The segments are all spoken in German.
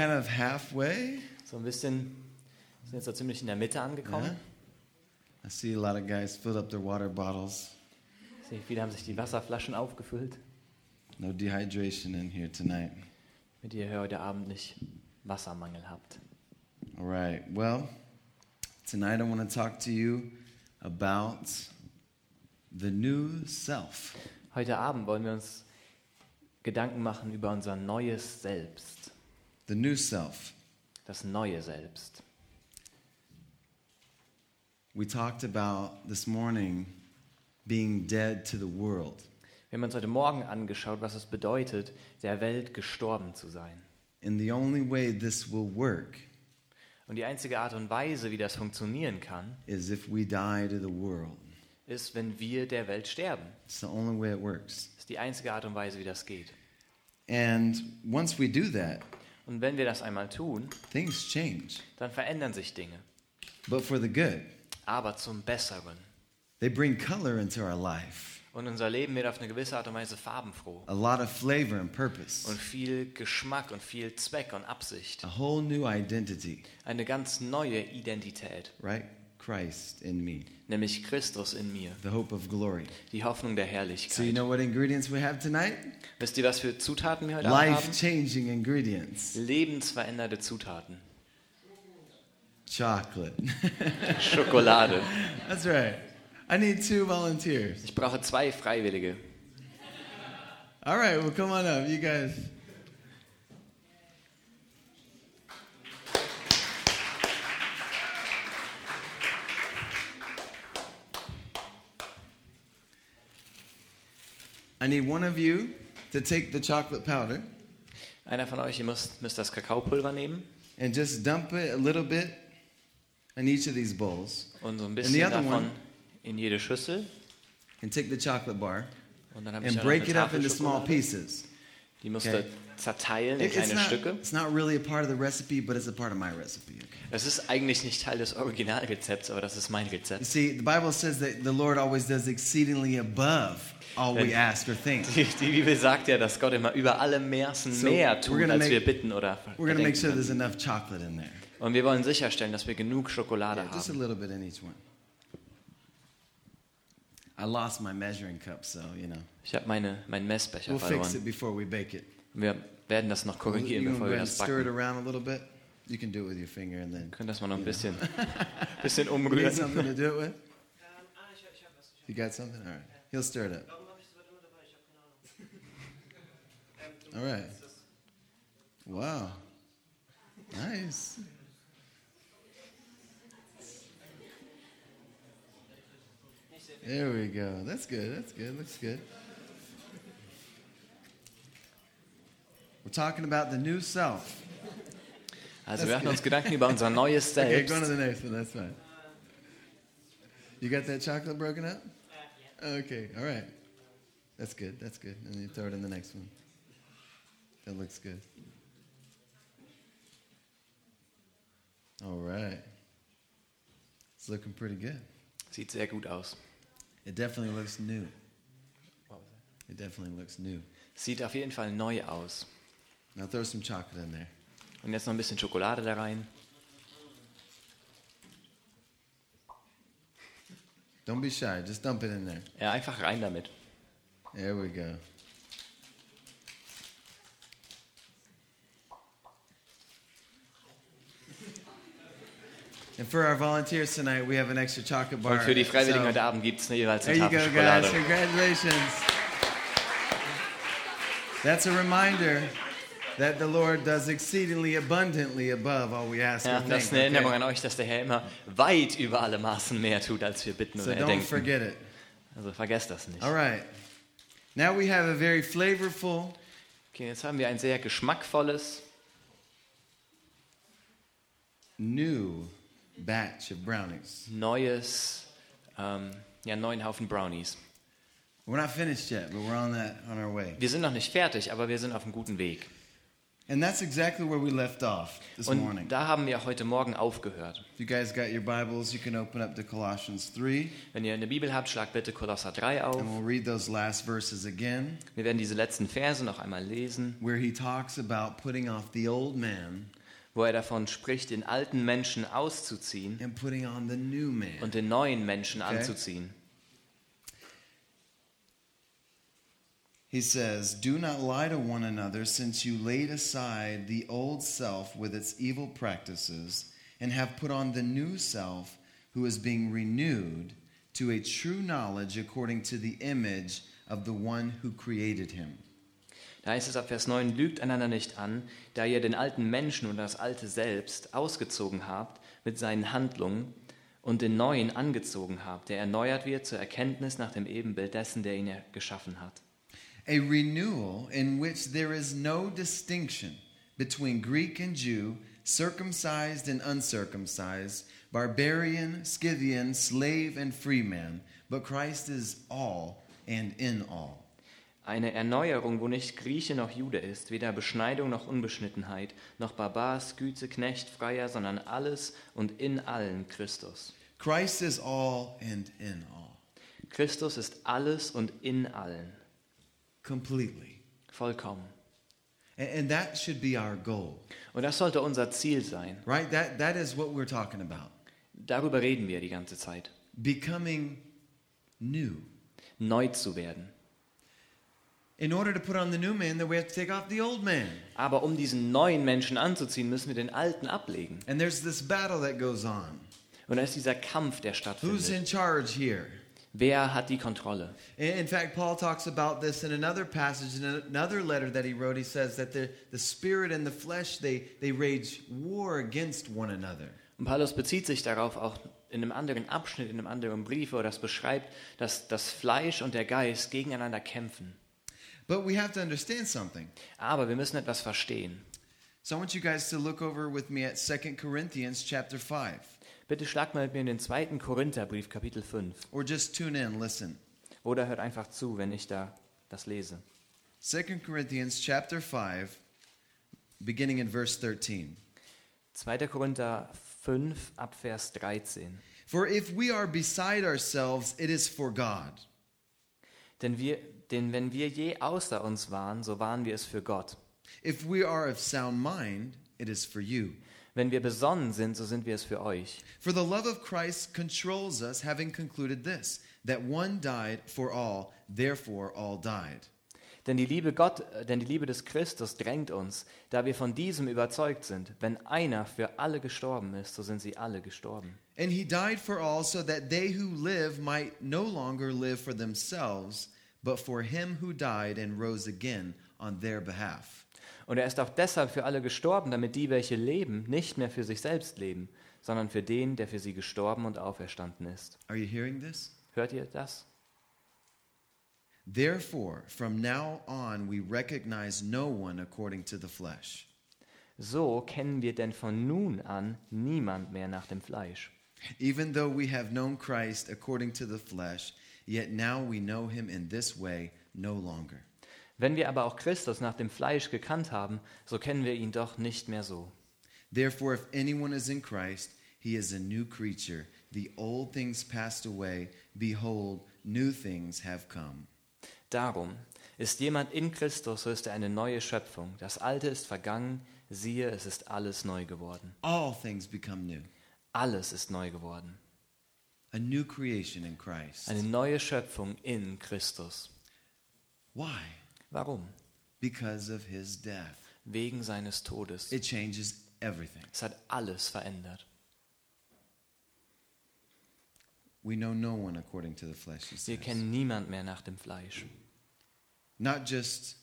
kind of halfway. So ein bisschen, sind jetzt so ziemlich in der Mitte angekommen. Yeah. I see a lot of guys filled up their water bottles. Sehe, Viele haben sich die Wasserflaschen aufgefüllt, No dehydration in here tonight. damit ihr heute Abend nicht Wassermangel habt. All right. Well, tonight I want to talk to you about the new self. Heute Abend wollen wir uns Gedanken machen über unser neues Selbst, The new self. das neue Selbst. We talked about this morning being dead to the world. Wir haben uns heute Morgen angeschaut, was es bedeutet, der Welt gestorben zu sein. And the only way this will work Und die einzige Art und Weise, wie das funktionieren kann, is if we die to the world. ist, wenn wir der Welt sterben. It's the only way it works. Das ist die einzige Art und Weise, wie das geht. And once we do that, Und wenn wir das einmal tun, things change, dann verändern sich Dinge, but for the good. aber zum Besseren. They bring color into our life, Und unser Leben wird auf eine gewisse Art und Weise farbenfroh. a lot of flavor and purpose, Und viel Geschmack und viel Zweck und Absicht. a whole new identity, Eine ganz neue Identität, right? Christ in me, nämlich Christus in mir, the hope of glory. die Hoffnung der So, you Herrlichkeit. know what ingredients we have tonight? Wisst ihr, was für Zutaten wir heute Life haben? changing ingredients Lebensveränderte Zutaten. chocolate. Schokolade. That's right. I need two volunteers. Ich brauche zwei Freiwillige. All right, well, come on up. You guys. I need one of you to take the chocolate powder Einer von euch, ihr müsst, müsst das Kakaopulver nehmen and just dump it a little bit in each of these bowls und so ein bisschen davon one- in jede Schüssel. and take the chocolate bar Und dann and break it up into small pieces. Die musst Okay. Zerteilen in kleine not, Stücke. it's not really a part of the recipe, but it's a part of my recipe. Okay? Das ist eigentlich nicht Teil des Originalrezepts, aber das ist mein You Rezept. see, the Bible says that the Lord always does exceedingly above all we ask or think. Die, die Bibel sagt ja, dass Gott immer über alle Maßen So, mehr tut, als make- wir bitten oder We're going to make sure there's enough chocolate in there. Und wir wollen sicherstellen, dass wir genug Schokolade Yeah, just a haben. little bit in each one. I lost my measuring cup, so, you know. Ich habe meine, meinen Messbecher We'll fix it verloren. before we bake it. Wir werden das noch You korrigieren, bevor wir das backen. You can do it with your finger and then. Können das mal noch ein bisschen, bisschen You umrühren. something to do it with? You got something? All right. He'll stir it up. All right. Wow. Nice. There we go. That's good. That's good. Looks good. We're talking about the new self. Also wir machen uns Gedanken über unser neues Okay, go to the next one. That's fine. You got that chocolate broken up? Okay, all right. That's good. That's good. And you throw it in the next one. That looks good. All right. It's looking pretty good. Sieht sehr gut aus. It definitely looks new. It definitely looks new. Sieht auf jeden Fall neu aus. Now throw some chocolate in there. Und jetzt noch ein bisschen Schokolade da rein. Don't be shy. Just dump it in there. Ja, einfach rein damit. There we go. And for our volunteers tonight, we have an extra chocolate bar. Und für die Freiwilligen So, heute Abend gibt es jeweils there eine you go, Tafel guys. Schokolade. Congratulations. That's a reminder that the Lord does exceedingly abundantly above all we ask Ja, or das ist think. eine Erinnerung okay? an euch, dass der Herr immer weit über alle Maßen mehr tut, als wir bitten So oder don't denken. forget it. Also vergesst das nicht. All right. Now we have a very flavorful Okay, jetzt haben wir ein sehr geschmackvolles, new batch of brownies. neues, ähm, ja, neuen Haufen Brownies. We're not finished yet, but we're on that on our way. Wir sind noch nicht fertig, aber wir sind auf einem guten Weg. And that's exactly where we left off this morning. Und da haben wir heute Morgen aufgehört. If you guys got your Bibles, you can open up to Colossians 3, Wenn ihr eine Bibel habt, schlagt bitte Kolosser 3 auf. and we'll read those last verses again, Wir werden diese letzten Verse noch einmal lesen, where he talks about putting off the old man wo er davon spricht, den alten Menschen auszuziehen and putting on the new man. und den neuen Menschen Okay. anzuziehen. He says, Do not lie to one another, since you laid aside the old self with its evil practices, and have put on the new self, who is being renewed to a true knowledge according to the image of the one who created him. Da heißt es ab Vers 9, lügt einander nicht an, da ihr den alten Menschen und das alte Selbst ausgezogen habt mit seinen Handlungen und den neuen angezogen habt, der erneuert wird zur Erkenntnis nach dem Ebenbild dessen, der ihn geschaffen hat. A renewal in which there is no distinction between Greek and Jew, circumcised and uncircumcised, barbarian, Scythian, slave and free man, but Christ is all and in all. Eine Erneuerung, wo nicht Grieche noch Jude ist, weder Beschneidung noch Unbeschnittenheit, noch Barbar, Sküze, Knecht, Freier, sondern alles und in allen Christus. Christ is all and in all, Christus ist alles und in allen, completely. vollkommen. And, and that should be our goal, Und das sollte unser Ziel sein. right? That, that is what we're talking about. Darüber reden wir die ganze Zeit. Becoming new. Neu zu werden. In order to put on the new man, then we have to take off the old man. Aber um diesen neuen Menschen anzuziehen, müssen wir den alten ablegen. And there's this battle that goes on. Und da ist dieser Kampf, der Who's stattfindet. in charge here? Wer hat die Kontrolle? In fact, Paul talks about this in another passage, in another letter that he wrote. He says that the, the spirit and the flesh, they, they rage war against one another. Und Paulus bezieht sich darauf auch in einem anderen Abschnitt, in einem anderen Brief, wo er das beschreibt, dass das Fleisch und der Geist gegeneinander kämpfen. But we have to understand something. Aber wir müssen etwas verstehen. So I want you guys to look over with me at 2 Corinthians chapter 5. Bitte schlagt mal mit mir in den zweiten Korintherbrief, Kapitel 5. Or just tune in, listen. Oder hört einfach zu, wenn ich da das lese. 2 Corinthians chapter 5, beginning in verse 13. 2. Korinther 5 ab Vers 13. For if we are beside ourselves, it is for God. Denn, wir, denn wenn wir je außer uns waren, so waren wir es für Gott. If we are of sound mind, it is for you. Wenn wir besonnen sind, so sind wir es für euch. For the love of Christ controls us, having concluded this that one died for all, therefore all died. Denn die Liebe Gott, äh, denn die Liebe des Christus drängt uns, da wir von diesem überzeugt sind, wenn einer für alle gestorben ist, so sind sie alle gestorben. And he died for all, so that they who live might no longer live for themselves, but for him who died and rose again on their behalf. Und er ist auch deshalb für alle gestorben, damit die, welche leben, nicht mehr für sich selbst leben, sondern für den, der für sie gestorben und auferstanden ist. Are you hearing this? Hört ihr das? Therefore, from now on, we recognize no one according to the flesh. So kennen wir denn von nun an niemand mehr nach dem Fleisch. Even though we have known Christ according to the flesh, yet now we know him in this way no longer. Wenn wir aber auch Christus nach dem Fleisch gekannt haben, so kennen wir ihn doch nicht mehr so. Therefore, if anyone is in Christ, he is a new creature. The old things passed away. Behold, new things have come. Darum, ist jemand in Christus, so ist er eine neue Schöpfung. Das Alte ist vergangen, siehe, es ist alles neu geworden. All things become new. Alles ist neu geworden. A new creation in Christ. Eine neue Schöpfung in Christus. Why? Warum? Because of his death. Wegen seines Todes. It changes everything. Es hat alles verändert. We know no one according to the flesh, Wir kennen niemand mehr nach dem Fleisch. Not just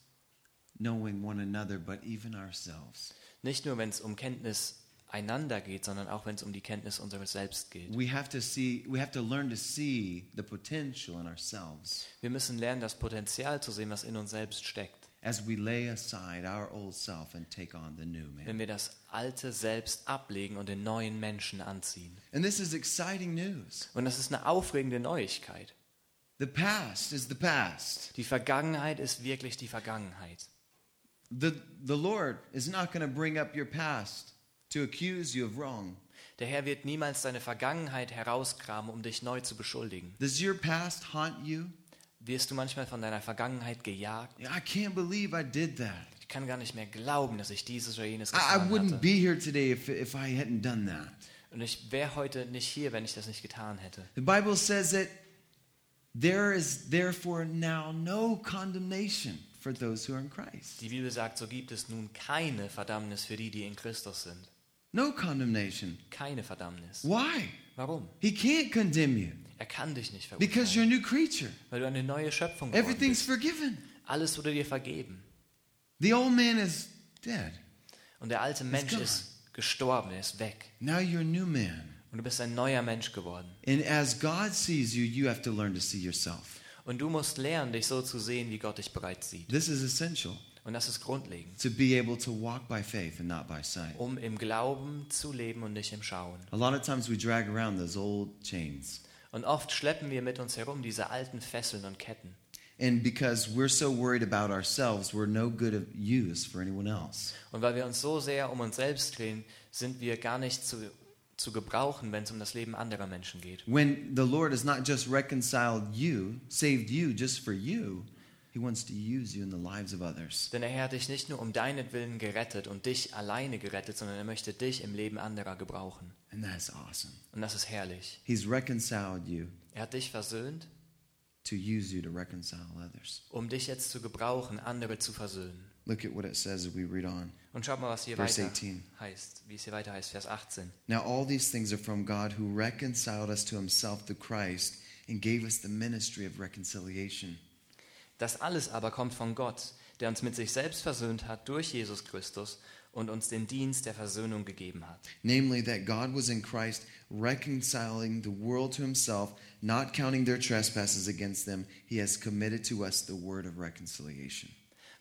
knowing one another, but even ourselves. Nicht nur, wenn es um Kenntnis einander geht, sondern auch wenn es um die Kenntnis unseres Selbst geht. We have to see, we have to learn to see the potential in ourselves Wir müssen lernen, das Potenzial zu sehen, was in uns selbst steckt. as we lay aside our old self and take on the new man. Wenn wir das alte Selbst ablegen und den neuen Menschen anziehen. And this is exciting news. Und das ist eine aufregende Neuigkeit. The past is the past. Die Vergangenheit ist wirklich die Vergangenheit. The, the Lord is not going to bring up your past to accuse you of wrong. Der Herr wird niemals deine Vergangenheit herauskramen, um dich neu zu beschuldigen. Does your past haunt you? Wirst du manchmal von deiner Vergangenheit gejagt? I can't believe I did that. Ich kann gar nicht mehr glauben, dass ich dieses oder jenes I, I getan wouldn't hatte. be here today if, if I hadn't done that. Und ich wäre heute nicht hier, wenn ich das nicht getan hätte. The Bible says that there is therefore now no condemnation for those who are in Christ. Die Bibel sagt, so gibt es nun keine Verdammnis für die, die in Christus sind. No condemnation. Keine Verdammnis. Why? Warum? He can't condemn you Er kann dich nicht because you're a verurteilen, new creature. weil du eine neue Schöpfung geworden Everything's bist. forgiven. Alles wurde dir vergeben. The old man is dead. Und der alte Mensch ist gestorben, er ist weg. Now you're a new man. Und du bist ein neuer Mensch geworden. And as God sees you, you have to learn to see yourself. Und du musst lernen, dich so zu sehen, wie Gott dich bereits sieht. This is essential Und das ist grundlegend, to be able to walk by faith and not by sight. um im Glauben zu leben und nicht im Schauen. A lot of times we drag around those old chains. Und oft schleppen wir mit uns herum diese alten Fesseln und Ketten. And because we're so worried about ourselves, we're no good of use for anyone else. Und weil wir uns so sehr um uns selbst drehen, sind wir gar nicht zu, zu gebrauchen, wenn es um das Leben anderer Menschen geht. When the Lord has not just reconciled you, saved you just for you, Denn Herr hat dich nicht nur um deinetwillen gerettet und dich alleine gerettet, sondern er möchte dich im Leben anderer gebrauchen. And that's awesome. Und das ist herrlich. He's reconciled you Er hat dich versöhnt, to use you to reconcile others. um dich jetzt zu gebrauchen, andere zu versöhnen. Look at what it says as we read on. Und schaut mal, was hier Verse weiter 18. heißt, wie es hier weiter heißt, Vers 18. Now, all these things are from God who reconciled us to himself through Christ and gave us the ministry of reconciliation. Das alles aber kommt von Gott, der uns mit sich selbst versöhnt hat durch Jesus Christus und uns den Dienst der Versöhnung gegeben hat. Namely, that God was in Christ reconciling the world to himself, not counting their trespasses against them. He has committed to us the word of reconciliation.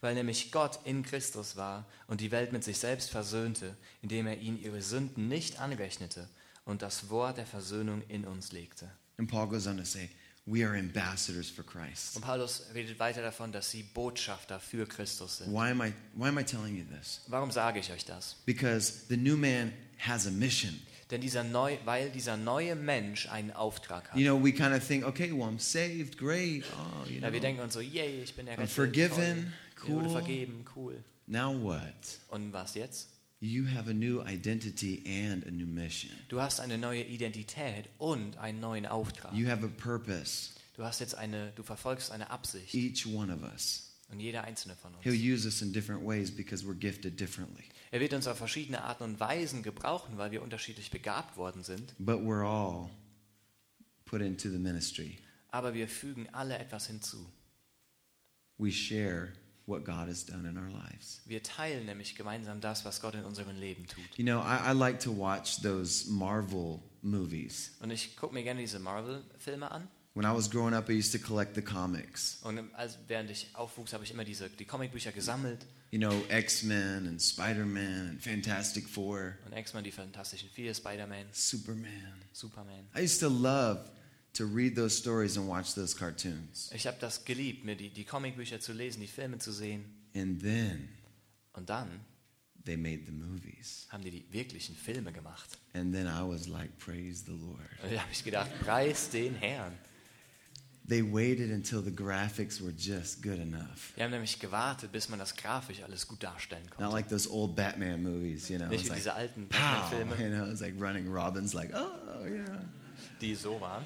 Weil nämlich Gott in Christus war und die Welt mit sich selbst versöhnte, indem er ihnen ihre Sünden nicht anrechnete und das Wort der Versöhnung in uns legte. And Paul goes on to say, We are ambassadors for Christ. Und Paulus redet weiter davon, dass sie Botschafter für Christus sind. Why am I, why am I telling you this? Warum sage ich euch das? Because the new man has a mission. Denn dieser neu, weil dieser neue Mensch einen Auftrag hat. You know, we kind of think, okay, well, I'm saved, great. Oh, you Ja, wir know, denken uns so, yay, ich bin errettet. forgiven, toll. Mir wurde cool. vergeben, cool. now what? Und was jetzt? You have a new identity and a new mission. Du hast eine neue Identität und einen neuen Auftrag. You have a purpose, Du hast jetzt eine, du verfolgst eine Absicht. each one of us. Und jeder einzelne von He'll uns. use us in different ways because we're gifted differently. Er wird uns auf verschiedene Arten und Weisen gebrauchen, weil wir unterschiedlich begabt worden sind. But we're all put into the ministry. Aber wir fügen alle etwas hinzu. We share what God has done in our lives. Wir teilen nämlich gemeinsam das, was Gott in unserem Leben tut. You know, I, I like to watch those Marvel movies. Und ich gucke mir gerne diese Marvel-Filme an. When I was growing up, I used to collect the comics. Und als, während ich aufwuchs, habe ich immer diese, die Comicbücher gesammelt. You know, X Men and Spider Man and Fantastic Four, Und X-Men, die Fantastischen Vier, Spider-Man, Superman. Superman. I used to love to read those stories and watch those cartoons. Ich habe das geliebt, mir die, die Comicbücher zu lesen, die Filme zu sehen. And then Und dann they made the movies. haben die die wirklichen Filme gemacht. And then I was like, praise the Lord. Und da habe ich gedacht, preis den Herrn. They waited until the graphics were just good enough. Wir haben nämlich gewartet, bis man das grafisch alles gut darstellen Not konnte. like those old Batman movies, you know. Nicht wie like, diese alten Batman-Filme, you know, it's like running Robin's like, oh, yeah. die so waren.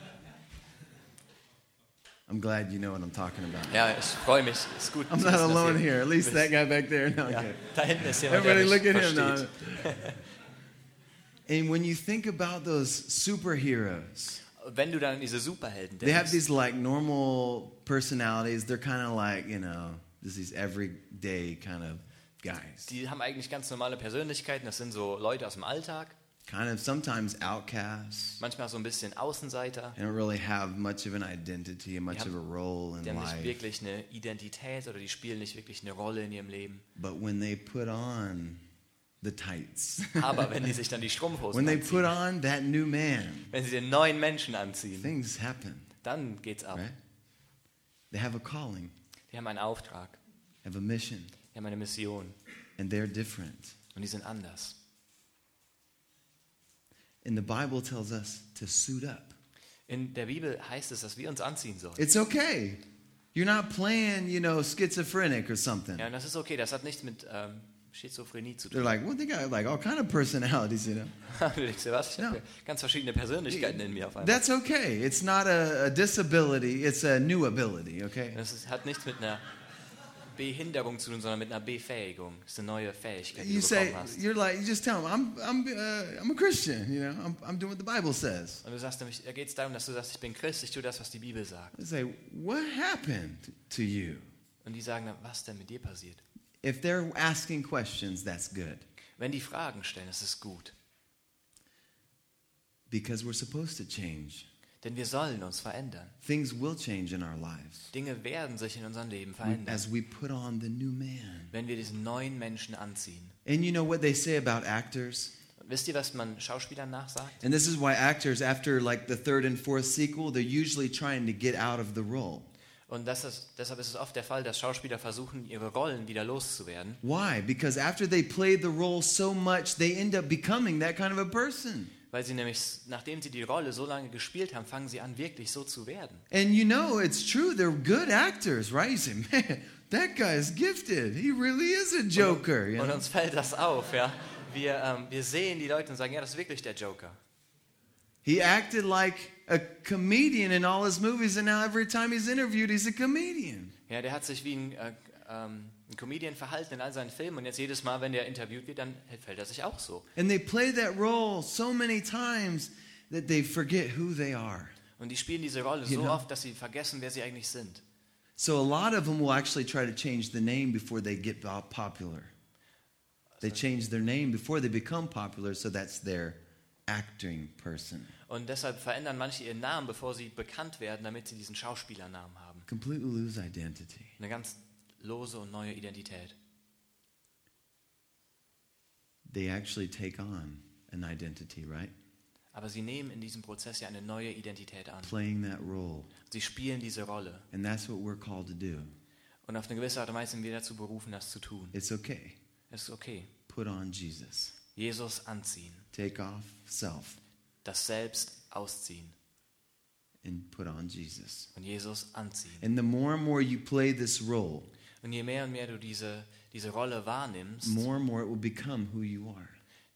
I'm glad you know what I'm talking about. Ja, ich freue mich. Ist gut. I'm not alone here. At least that guy back there. No, Ja, okay. da hinten ist jemand, Everybody look at him now. And when you think about those superheroes, Wenn du dann an diese Superhelden they have denkst, these like normal personalities. They're kind of like, you know, just these everyday kind of guys. die haben eigentlich ganz normale Persönlichkeiten. Das sind so Leute aus dem Alltag. Kind of sometimes outcasts. Manchmal so ein bisschen Außenseiter. They don't really have much of an identity and much Die of a role Die in haben nicht life. wirklich eine Identität oder die spielen nicht wirklich eine Rolle in ihrem Leben. But when they put on the tights, Aber wenn die sich dann die Strumpfhosen when they anziehen, put on that new man, wenn sie den neuen Menschen anziehen, things happen, dann geht's ab. right? They have a calling, Die haben einen Auftrag. have a mission. die haben eine Mission and they're different. und die sind anders. And the Bible tells us to suit up. In der Bibel heißt es, dass wir uns anziehen sollen. It's okay. You're not playing, you know, schizophrenic or something. Ja, und das ist okay, das hat nichts mit ähm, Schizophrenie zu They're tun. like, well, they got like all kind of personalities, you know. du denkst was? Ich habe ganz verschiedene Persönlichkeiten in mir auf einmal. That's okay. It's not a, a disability, it's a new ability, okay? Das ist, hat nichts mit einer Behinderung zu tun, sondern mit einer Befähigung. Das ist eine neue Fähigkeit, die You du say, bekommen hast. you're like, you just tell them, I'm, I'm, uh, I'm a Christian, you know, I'm, I'm doing what the Bible says. Und du sagst nämlich, da geht es darum, dass du sagst, ich bin Christ, ich tue das, was die Bibel sagt. I say, what happened to you? Und die sagen dann, was denn mit dir passiert? If they're asking questions, that's good Wenn die Fragen stellen, ist gut. because we're supposed to change. Denn wir sollen uns verändern. Things will change in our lives Dinge werden sich in unserem Leben verändern, as we put on the new man. wenn wir diesen neuen Menschen anziehen. And you know what they say about actors? Wisst ihr, was man Schauspielern nachsagt? And this is why actors, after like the third and fourth sequel, they're usually trying to get out of the role. Und ist, deshalb ist es oft der Fall, dass Schauspieler versuchen, ihre Rollen wieder loszuwerden. Why? Because after they played the role so much, they end up becoming that kind of a person. Weil sie nämlich, nachdem sie die Rolle so lange gespielt haben, fangen sie an, wirklich so zu werden. And you know, it's true, they're good actors, right? You say, man, that guy is gifted. He really is a joker. Und know? uns fällt das auf, ja. Wir, ähm, wir sehen die Leute und sagen, ja, das ist wirklich der Joker. He acted like a comedian in all his movies, and now every time he's interviewed, he's a comedian. Ja, der hat sich wie ein, äh, ähm, ein Comedian verhalten in all seinen Filmen und jetzt jedes Mal, wenn der interviewt wird, dann fällt er sich auch so. And they play that role so many times that they forget who they are. Und die spielen diese Rolle You so know. oft, dass sie vergessen, wer sie eigentlich sind. So a lot of them will actually try to change the name before they get po- popular. They change their name before they become popular, so that's their acting person. Und deshalb verändern manche ihren Namen, bevor sie bekannt werden, damit sie diesen Schauspielernamen haben. Completely lose identity. Eine ganz lose und neue Identität. They actually take on an identity, right? Aber sie nehmen in diesem Prozess ja eine neue Identität an. Playing that role. Sie spielen diese Rolle. And that's what we're called to do. Und auf eine gewisse Art und Weise sind wir dazu berufen, das zu tun. It's okay. Es ist okay. Put on Jesus. Jesus anziehen. Take off self Das Selbst ausziehen. and put on Jesus. Und Jesus anziehen. And the more and more you play this role, Und je mehr und mehr du diese, diese Rolle wahrnimmst, more and more it will become who you are.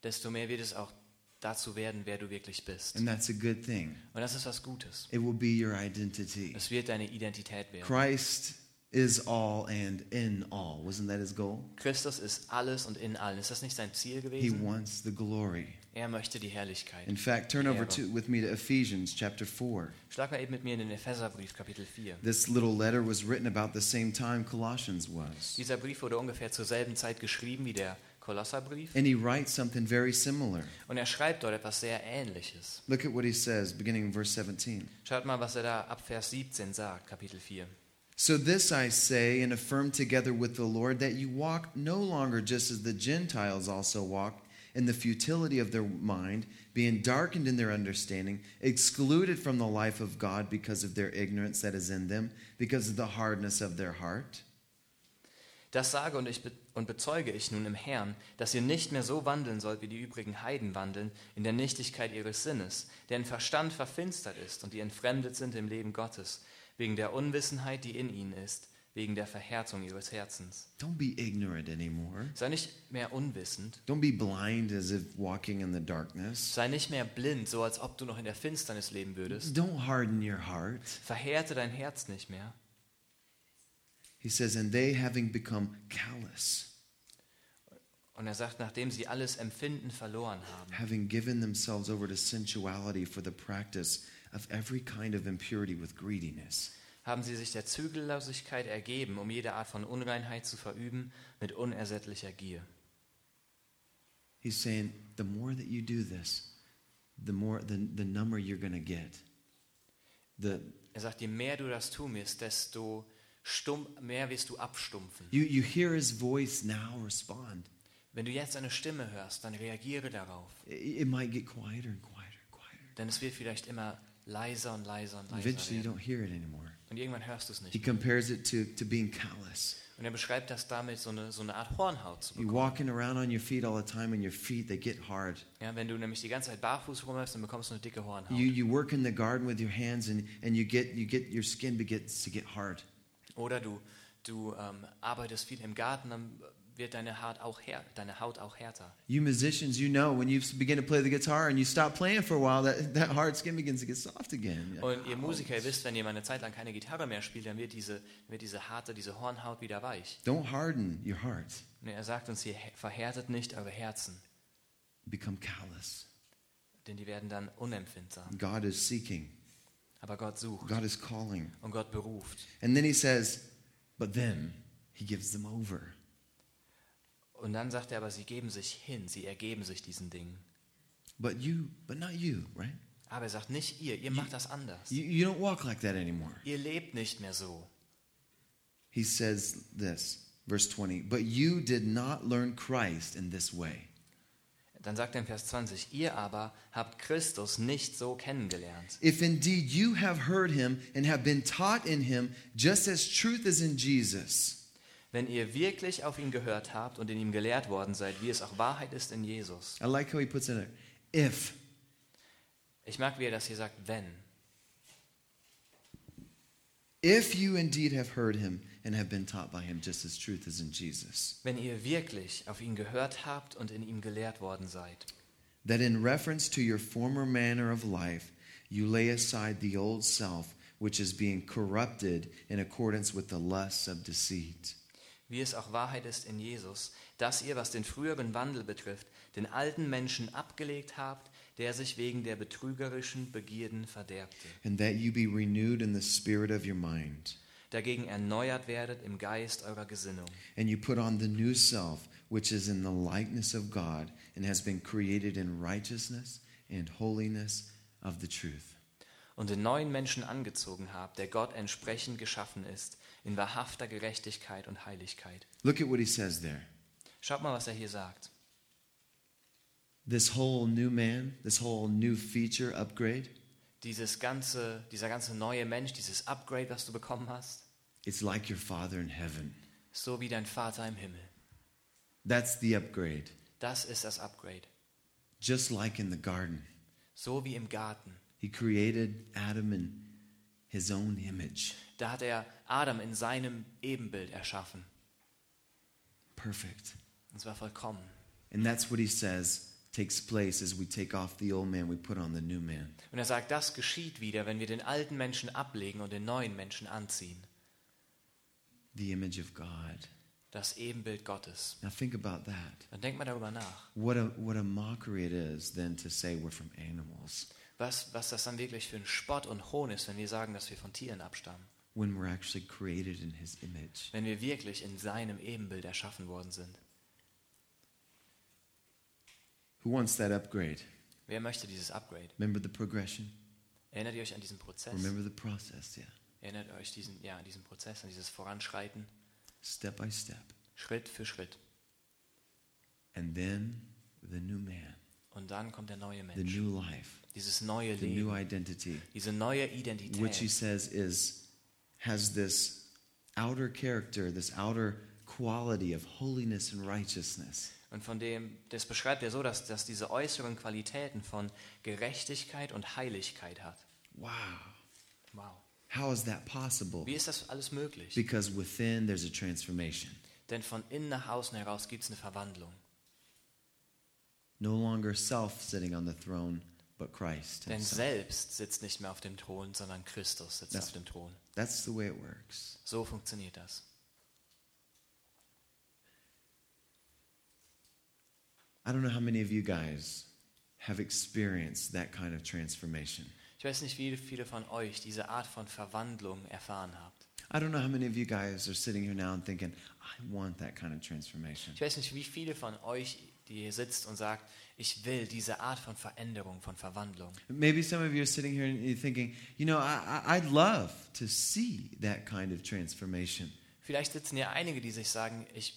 desto mehr wird es auch dazu werden, wer du wirklich bist. And that's a good thing. Und das ist was Gutes. It will be your identity. Es wird deine Identität werden. Christ is all and in all. Wasn't that his goal? Christus ist alles und in allen. Ist das nicht sein Ziel He gewesen? wants the glory. Er möchte die Herrlichkeit. In fact, turn over to, with me to Ephesians chapter 4. Schlag mal eben mit mir in den Epheserbrief, Kapitel 4. This little letter was written about the same time Colossians was. Dieser Brief wurde ungefähr zur selben Zeit geschrieben wie der Kolosserbrief. And he writes something very similar. Und er schreibt dort etwas sehr Ähnliches. Look at what he says, beginning in verse 17. Schaut mal, was er da ab Vers 17 sagt, Kapitel 4. So this I say and affirm together with the Lord that you walk no longer just as the Gentiles also walked in the futility of their mind, being darkened in their understanding, excluded from the life of God because of their ignorance that is in them, because of the hardness of their heart. Das sage und, ich und bezeuge ich nun im Herrn, dass ihr nicht mehr so wandeln sollt, wie die übrigen Heiden wandeln, in der Nichtigkeit ihres Sinnes, deren Verstand verfinstert ist und die entfremdet sind im Leben Gottes, wegen der Unwissenheit, die in ihnen ist, wegen der Verhärtung ihres Herzens. Don't be ignorant anymore. Sei nicht mehr unwissend, Don't be blind as if walking in the darkness. sei nicht mehr blind, so als ob du noch in der Finsternis leben würdest. Don't harden your heart. Verhärte dein Herz nicht mehr. He says, and they having become callous, Und er sagt, nachdem sie alles Empfinden verloren haben, having given themselves over to sensuality for the practice of every kind of impurity with greediness. Haben sie sich der Zügellosigkeit ergeben, um jede Art von Unreinheit zu verüben mit unersättlicher Gier. He's saying, the more that you do this, the more the, the number you're going to get. The, Er sagt, je mehr du das tun wirst, desto stumm, mehr wirst du abstumpfen. you, you hear his voice now, respond. Wenn du jetzt eine Stimme hörst, dann reagiere darauf. It, it might get quieter and quieter and quieter. Denn es wird vielleicht immer leiser und leiser und leiser Eventually, you werden. don't hear it anymore. Und irgendwann hörst du es He nicht. compares it to, to being callous. Und er beschreibt das damit, so eine, so eine Art Hornhaut zu You're bekommen. walking around on your feet all the time, and your feet they get hard. Ja, wenn du nämlich die ganze Zeit barfuß rumläufst, dann bekommst du eine dicke Hornhaut. You you work in the garden with your hands, and and you get you get your skin begins to get hard. Oder du, du ähm, arbeitest viel im Garten, dann wird deine Haut, auch här, deine Haut auch härter. You musicians, you know when you begin to play the guitar and you stop playing for a while, that that hard skin begins to get soft again. Und ihr Musiker, ihr wisst, wenn ihr mal eine Zeit lang keine Gitarre mehr spielt, dann wird diese, wird diese harte, diese Hornhaut wieder weich. Don't harden your heart. Und er sagt uns hier, verhärtet nicht eure Herzen, Become callous. denn die werden dann unempfindsam. God is seeking. Aber Gott sucht God is calling. und Gott beruft. And then he says, but then he gives them over. Und dann sagt er aber, sie geben sich hin, sie ergeben sich diesen Dingen. But you, but not you, right? Aber er sagt nicht ihr, ihr macht das anders. You, you don't walk like that anymore. Ihr lebt nicht mehr so. He says this, verse 20, but you did not learn Christ in this way. Dann sagt er in Vers 20, ihr aber habt Christus nicht so kennengelernt. If indeed you have heard him and have been taught in him, just as truth is in Jesus, Wenn ihr wirklich auf ihn gehört habt und in ihm gelehrt worden seid, wie es auch Wahrheit ist in Jesus. I like how he puts there, if. Ich mag, wie er das hier sagt, wenn. If you indeed have heard him and have been taught by him, just as truth is in Jesus. Wenn ihr wirklich auf ihn gehört habt und in ihm gelehrt worden seid. that in reference to your former manner of life, you lay aside the old self, which is being corrupted in accordance with the lusts of deceit. Wie es auch Wahrheit ist in Jesus, dass ihr, was den früheren Wandel betrifft, den alten Menschen abgelegt habt, der sich wegen der betrügerischen Begierden verderbte. And that you be renewed in the spirit of your mind, Dagegen erneuert werdet im Geist eurer Gesinnung. and you put on the new self, which is in the likeness of God, and has been created in righteousness and holiness of the truth. Und den neuen Menschen angezogen habt, der Gott entsprechend geschaffen ist, in wahrhafter Gerechtigkeit und Heiligkeit. Look at what he says there. Schaut mal, was er hier sagt. This whole new man, this whole new feature upgrade, Dieses ganze, dieser ganze neue Mensch, dieses Upgrade, was du bekommen hast, it's like your Father in heaven. so wie dein Vater im Himmel. That's the upgrade. Das ist das Upgrade. Just like in the garden. So wie im Garten. He created Adam in his own image. Da hat er Adam in seinem Ebenbild erschaffen. Perfect. Und zwar vollkommen. And that's what he says takes place as we take off the old man, we put on the new man. Und er sagt, das geschieht wieder, wenn wir den alten Menschen ablegen und den neuen Menschen anziehen. The image of God. Das Ebenbild Gottes. Now think about that. Dann denkt mal darüber nach. What a what a mockery it is then to say we're from animals Was, was das dann wirklich für ein Spott und Hohn ist, wenn wir sagen, dass wir von Tieren abstammen. when we're actually created in his image. Wenn wir wirklich in seinem Ebenbild erschaffen worden sind. Who wants that upgrade? Wer möchte dieses Upgrade? Remember the progression? Erinnert ihr euch an diesen Prozess? Remember the process, yeah. Erinnert euch diesen, ja, an diesen Prozess, an dieses Voranschreiten, Step by step. Schritt für Schritt. And then the new man, Und dann kommt der neue the Mensch. new life, Dieses neue the new Leben, identity. diese neue which he Identität. says is has this outer character, this outer quality of holiness and righteousness. Und von dem, das beschreibt er so, dass, dass diese äußeren Qualitäten von Gerechtigkeit und Heiligkeit hat. Wow. Wow. How is that possible? Wie ist das alles möglich? Because within there's a transformation. Denn von innen nach außen heraus gibt es eine Verwandlung. No longer self sitting on the throne, but Christ. Denn himself. selbst sitzt nicht mehr auf dem Thron, sondern Christus sitzt Das- auf dem Thron. That's the way it works. So funktioniert das. I don't know how many of you guys have experienced that kind of transformation. Ich weiß nicht, wie viele von euch diese Art von Verwandlung erfahren habt. I don't know how many of you guys are sitting here now and thinking, I want that kind of transformation. Ich weiß nicht, wie viele von euch, die hier sitzt und sagt, ich will diese Art von Veränderung, von Verwandlung. Maybe some of you are sitting here and you're thinking, you know, I, I'd love to see that kind of transformation. Vielleicht sitzen hier einige, die sich sagen, ich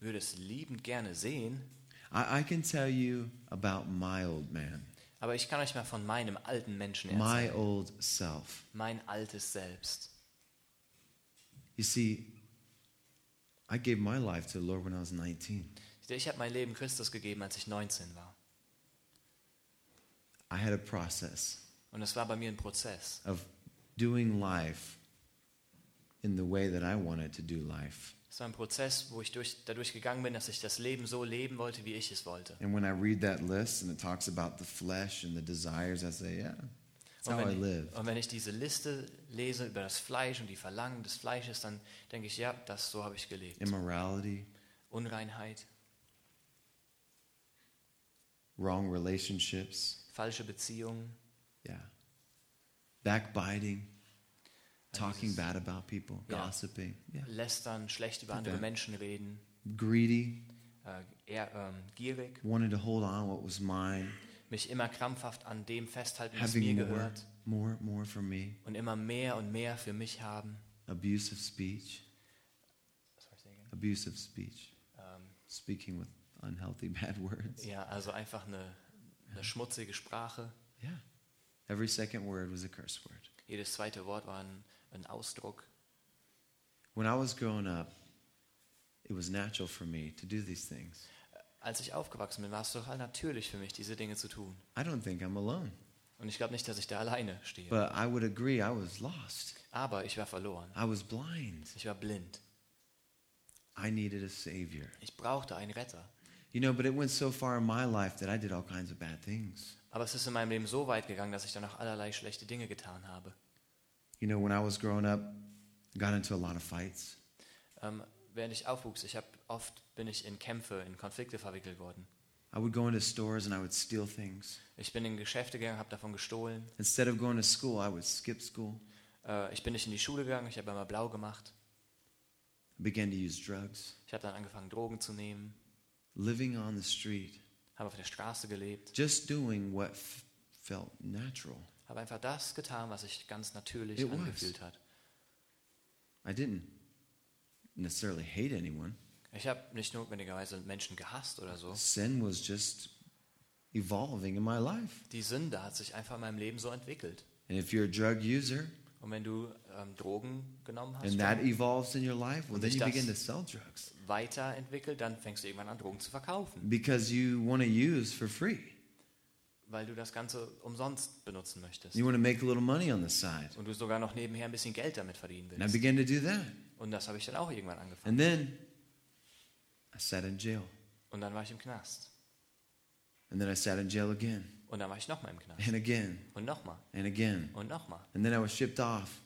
würde es liebend gerne sehen, I, I can tell you about my old man, aber ich kann euch mal von meinem alten Menschen my erzählen. old self. Mein altes Selbst. You see, I gave my life to the Lord when I was 19. Ich habe mein Leben Christus gegeben, als ich 19 war. I had a process Und es war bei mir ein Prozess, of doing life in the way that I wanted to do life. es war ein Prozess, wo ich durch, dadurch gegangen bin, dass ich das Leben so leben wollte, wie ich es wollte. And when I read that list and it talks about the flesh and the desires, I say, yeah, that's Und how I wenn, live. und wenn ich diese Liste lese über das Fleisch und die Verlangen des Fleisches, dann denke ich, ja, das so habe ich gelebt. Immorality, Unreinheit, wrong relationships, falsche Beziehungen, yeah, backbiting, talking bad about people, Ja. gossiping, yeah, Lästern, schlecht über andere Menschen reden, greedy, äh, eher ähm, gierig, wanted to hold on what was mine, mich immer krampfhaft an dem festhalten, was mir having more, gehört. more, more for me, und immer mehr und mehr für mich haben. abusive speech, abusive speech, Ähm, speaking with unhealthy bad words. ja, also einfach eine, eine schmutzige Sprache. Yeah. Every second word was a curse word. Jedes zweite Wort war ein, ein Ausdruck. When I was growing up, it was natural for me to do these things. Als ich aufgewachsen bin, war es total natürlich für mich, diese Dinge zu tun. I don't think I'm alone. Und ich glaube nicht, dass ich da alleine stehe. But I would agree I was lost. Aber ich war verloren. I was blind. Ich war blind. I needed a savior. Ich brauchte einen Retter. You know, but it went so far in my life that I did all kinds of bad things. Aber es ist in meinem Leben so weit gegangen, dass ich dann auch allerlei schlechte Dinge getan habe. You know, when I was growing up, I got into a lot of fights. Ähm, während ich aufwuchs, ich habe oft bin ich in Kämpfe, in Konflikte verwickelt worden. I would go into stores and I would steal things. Ich bin in Geschäfte gegangen, habe davon gestohlen. Instead of going to school, I would skip school. Äh, ich bin nicht in die Schule gegangen, ich habe immer blau gemacht. I began to use drugs. Ich habe dann angefangen, Drogen zu nehmen, Living on the street. habe auf der Straße gelebt, Just doing what felt natural. habe einfach das getan, was sich ganz natürlich It was. angefühlt hat. I didn't necessarily hate anyone. Ich habe nicht notwendigerweise Menschen gehasst oder so. Sin was just evolving in my life. Die Sünde hat sich einfach in meinem Leben so entwickelt. And if you're a drug user Und wenn du ähm, Drogen genommen hast, and that evolves in your life, well, then you begin to sell drugs weiterentwickelt, dann fängst du irgendwann an, Drogen zu verkaufen, because you want to use for free. weil du das Ganze umsonst benutzen möchtest. You want to make a little money on the side. Und du sogar noch nebenher ein bisschen Geld damit verdienen And I willst. began to do that. Und das habe ich dann auch irgendwann angefangen. And then I sat in jail. Und dann war ich im Knast. And then I sat in jail again Und dann war ich nochmal im Knast. and again Und nochmal. and again. Und nochmal. And then I was shipped off.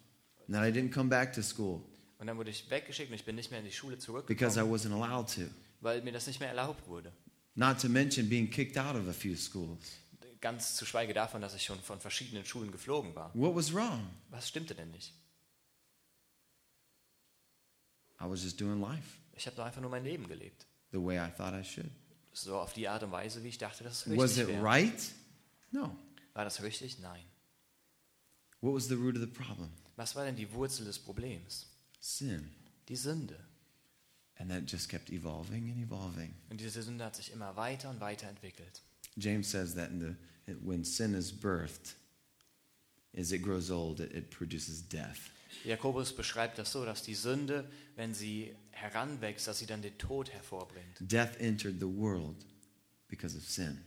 And then I didn't come back to school Und dann wurde ich weggeschickt und ich bin nicht mehr in die Schule because I zurückgekommen, wasn't allowed to. weil mir das nicht mehr erlaubt wurde. Not to mention being kicked out of a few schools. Ganz zu schweige davon, dass ich schon von verschiedenen Schulen geflogen war. What was wrong? Was stimmte denn nicht? I was just doing life Ich habe doch einfach nur mein Leben gelebt. the way I thought I should. So auf die Art und Weise, wie ich dachte, dass es Was richtig it wäre. right? No. War das richtig? Nein. What was the root of the problem? Was war denn die Wurzel des Problems? Sin. Die Sünde. And that just kept evolving and evolving. Und diese Sünde hat sich immer weiter und weiter entwickelt. James says that the, when sin is birthed, as it grows old, it, it produces death. Jakobus beschreibt das so, dass die Sünde, wenn sie heranwächst, dass sie dann den Tod hervorbringt. Death entered the world because of sin.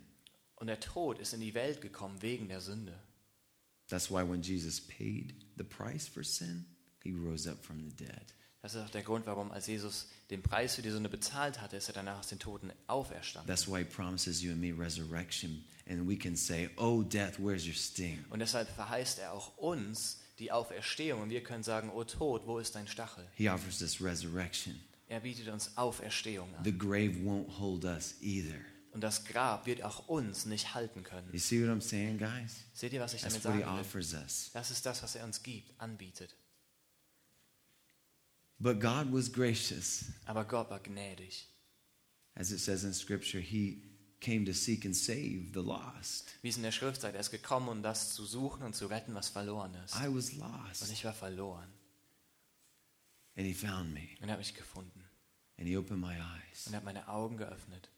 Und der Tod ist in die Welt gekommen wegen der Sünde. That's why when Jesus paid the price for sin, he rose up from the dead. Das ist auch der Grund, warum, als Jesus den Preis für die Sünde bezahlt hatte, ist er danach aus den Toten auferstanden. That's why he promises you and me resurrection. And we can say, Oh, death, where's your sting? Und deshalb verheißt er auch uns die Auferstehung. Und wir können sagen, O Tod, wo ist dein Stachel? He offers us resurrection. Er bietet uns Auferstehung The an. grave won't hold us either. Und das Grab wird auch uns nicht halten können. You see what I'm saying, guys? Seht ihr, was ich That's damit us. Das ist das, was er uns gibt, anbietet. But God was gracious. Aber Gott war gnädig. As it says in Scripture, he came to seek and save the lost. Wie es in der Schrift sagt, er ist gekommen, um das zu suchen und zu retten, was verloren ist. I was Und lost. ich war verloren. And he found me. Und er hat mich gefunden. And he opened my eyes Und er hat meine Augen geöffnet,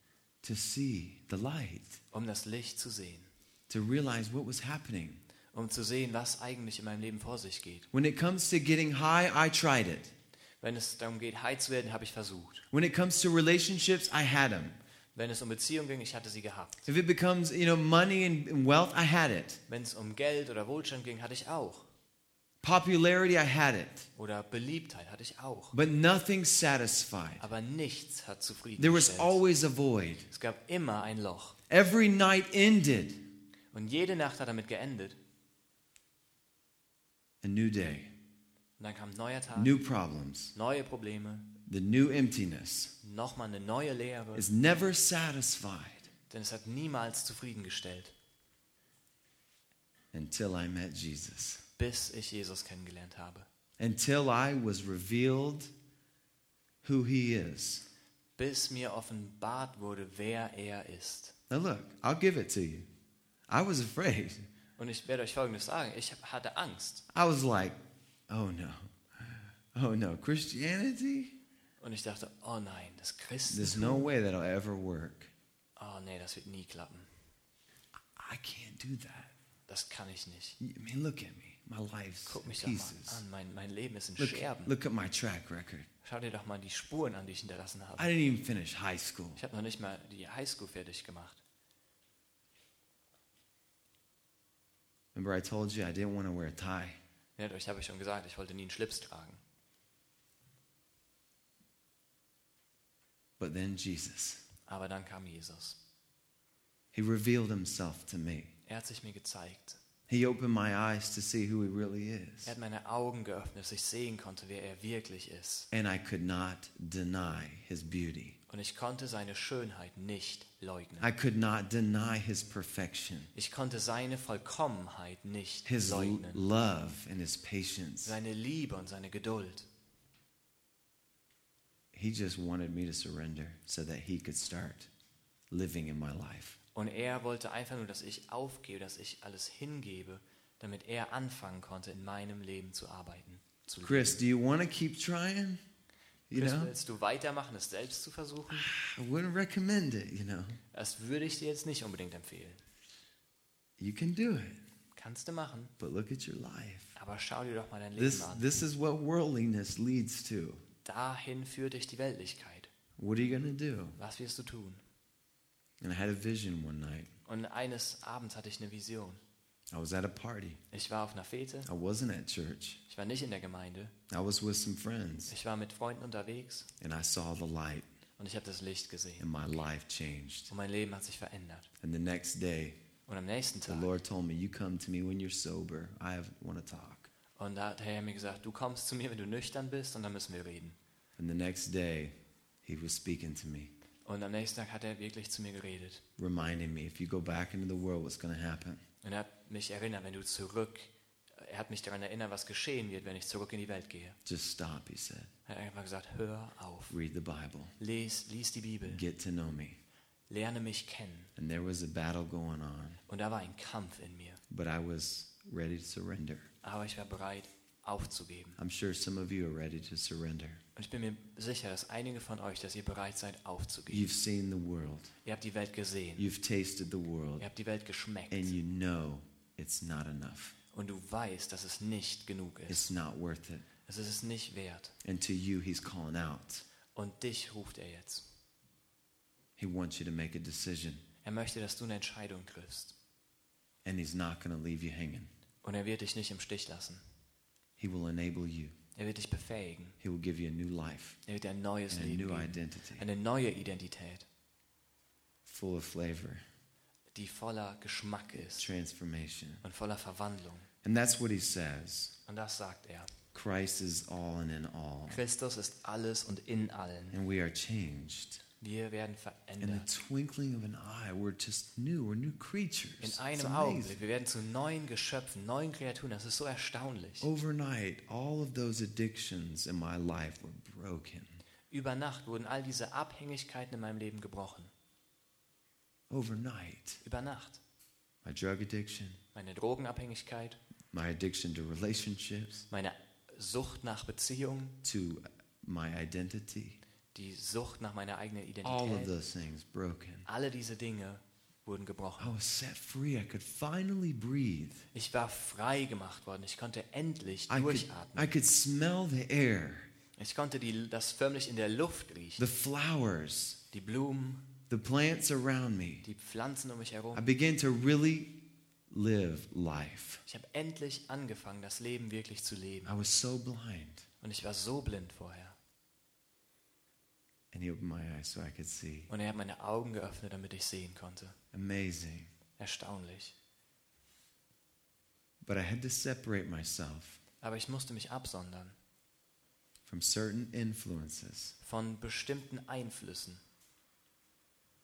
to see the light, um das Licht zu sehen. to realize what was happening. Um zu sehen, was eigentlich in meinem Leben vor sich geht. When it comes to getting high, I tried it. Wenn es darum geht, high zu werden, habe ich versucht. When it comes to relationships, I had them. Wenn es um Beziehungen ging, ich hatte sie gehabt. If it becomes, you know, money and wealth, I had it. Wenn es um Geld oder Wohlstand ging, hatte ich auch. Popularity, I had it. Oder Beliebtheit hatte ich auch. But nothing satisfied. Aber nichts hat There was always a void. Es gab immer ein Loch. Every night ended Und jede Nacht hat damit geendet. a new day, Und dann kam ein neuer Tag, new problems, neue Probleme, the new emptiness nochmal eine neue Lehre. is never satisfied Denn es hat niemals zufriedengestellt, until I met Jesus. bis ich Jesus kennengelernt habe. Until I was revealed who he is. Bis mir offenbart wurde, wer er ist. Now look, I'll give it to you. I was afraid. Und ich werde euch Folgendes sagen. Ich hatte Angst. I was like, oh no. Oh no, Christianity? Und ich dachte, oh nein, das There's Christentum. no way that'll ever work. Oh nee, das wird nie klappen. I can't do that. Das kann ich nicht. I mean, look at me. My life's Guck mich doch mal pieces. an. Mein, mein Leben ist in Look, Scherben. look at my track record. Schau dir doch mal die Spuren an, die ich hinterlassen habe. I didn't even finish high school. Ich habe noch nicht mal die Highschool fertig gemacht. Remember, I told you I didn't want to wear a tie. Erinnert euch, habe ich schon gesagt, ich wollte nie einen Schlips tragen. But then Jesus, Aber dann kam Jesus. He revealed Himself to me. Er hat sich mir gezeigt. He opened my eyes to see who He really is. Er hat meine Augen geöffnet, dass ich sehen konnte, wer er wirklich ist. And I could not deny His beauty. Und ich konnte seine Schönheit nicht leugnen. I could not deny His perfection, Ich konnte seine Vollkommenheit nicht His leugnen. love, and His patience. Seine Liebe und seine Geduld. He just wanted me to surrender so that He could start living in my life. Und er wollte einfach nur, dass ich aufgebe, dass ich alles hingebe, damit er anfangen konnte, in meinem Leben zu arbeiten. Zu Chris, do you want to keep trying? You know, willst du weitermachen, es selbst zu versuchen? I wouldn't recommend it, you know. Das würde ich dir jetzt nicht unbedingt empfehlen. You can do it, Kannst du machen, but look at your life. aber schau dir doch mal dein This, Leben an. this is what worldliness leads to. Dahin führt dich die Weltlichkeit. What are you to do? Was wirst du tun? And I had a vision one night. Und eines Abends hatte ich eine Vision. I was at a party. Ich war auf einer Fete, I wasn't at church. ich war nicht in der Gemeinde, I was with some friends, ich war mit Freunden unterwegs and I saw the light, und ich habe das Licht gesehen. and my life changed. Und mein Leben hat sich verändert. And the next day, Und am nächsten the Tag, Lord told me, You come to me when you're sober. I want to talk. und da hat der Herr mir gesagt, du kommst zu mir, wenn du nüchtern bist und dann müssen wir reden. And the next day, He was speaking to me, Und am nächsten Tag hat er wirklich zu mir geredet. reminding me, If you go back into the world, what's going to happen? Und er hat mich erinnert, wenn du zurück, er hat mich daran erinnert, was geschehen wird, wenn ich zurück in die Welt gehe. Just stop, He said. Er hat einfach gesagt, hör auf, Read the Bible. lies, lies die Bibel, Get to know me. lerne mich kennen. And there was a battle going on, Und da war ein Kampf in mir. but I was ready to surrender. Aber ich war bereit, aufzugeben. I'm sure some of you are ready to surrender. Und ich bin mir sicher, dass einige von euch, dass ihr bereit seid, aufzugeben. You've seen the world, Ihr habt die Welt gesehen. you've tasted the world, Ihr habt die Welt geschmeckt. and you know it's not enough. Und du weißt, dass es nicht genug ist. It's not worth it. Es ist es nicht wert. And to you, He's calling out. Und dich ruft er jetzt. He wants you to make a decision, Er möchte, dass du eine Entscheidung triffst. and He's not going to leave you hanging. Und er wird dich nicht im Stich lassen. He will enable you, Er wird dich befähigen. He will give you a new life Er wird dir ein neues and a Leben new geben. identity, Eine neue Identität, full of flavor, die voller Geschmack ist transformation. und voller Verwandlung. And that's what He says. Und das sagt er. Christ is all and in all. Christus ist alles und in allen. And we are changed. Wir werden In the verändert. twinkling of an eye, we're just new. We're new creatures. In einem. Augenblick. Wir werden zu neuen Geschöpfen, neuen Kreaturen. Das ist so erstaunlich. Overnight, all of those addictions in my life were broken. Über Nacht wurden all diese Abhängigkeiten in meinem Leben gebrochen. Overnight, Über Nacht. my drug addiction, Meine Drogenabhängigkeit, my addiction to relationships, meine Sucht nach Beziehungen, to my identity, die Sucht nach meiner eigenen all of Identität. those things broken. Alle diese Dinge wurden gebrochen. I was set free. I could finally breathe. Ich war frei gemacht worden. Ich konnte endlich I could, durchatmen. I could smell the air. Ich konnte die, das förmlich in der Luft riechen. the flowers, Die Blumen, the plants around me. die Pflanzen um mich I herum. began to really live life. Ich habe endlich angefangen, das Leben wirklich zu leben. I was so blind. Und ich war so blind vorher. And he opened my eyes so I could see. Und er hat meine Augen geöffnet, damit ich sehen konnte. Amazing. Erstaunlich. But I had to separate myself Aber ich musste mich absondern from certain influences. von bestimmten Einflüssen.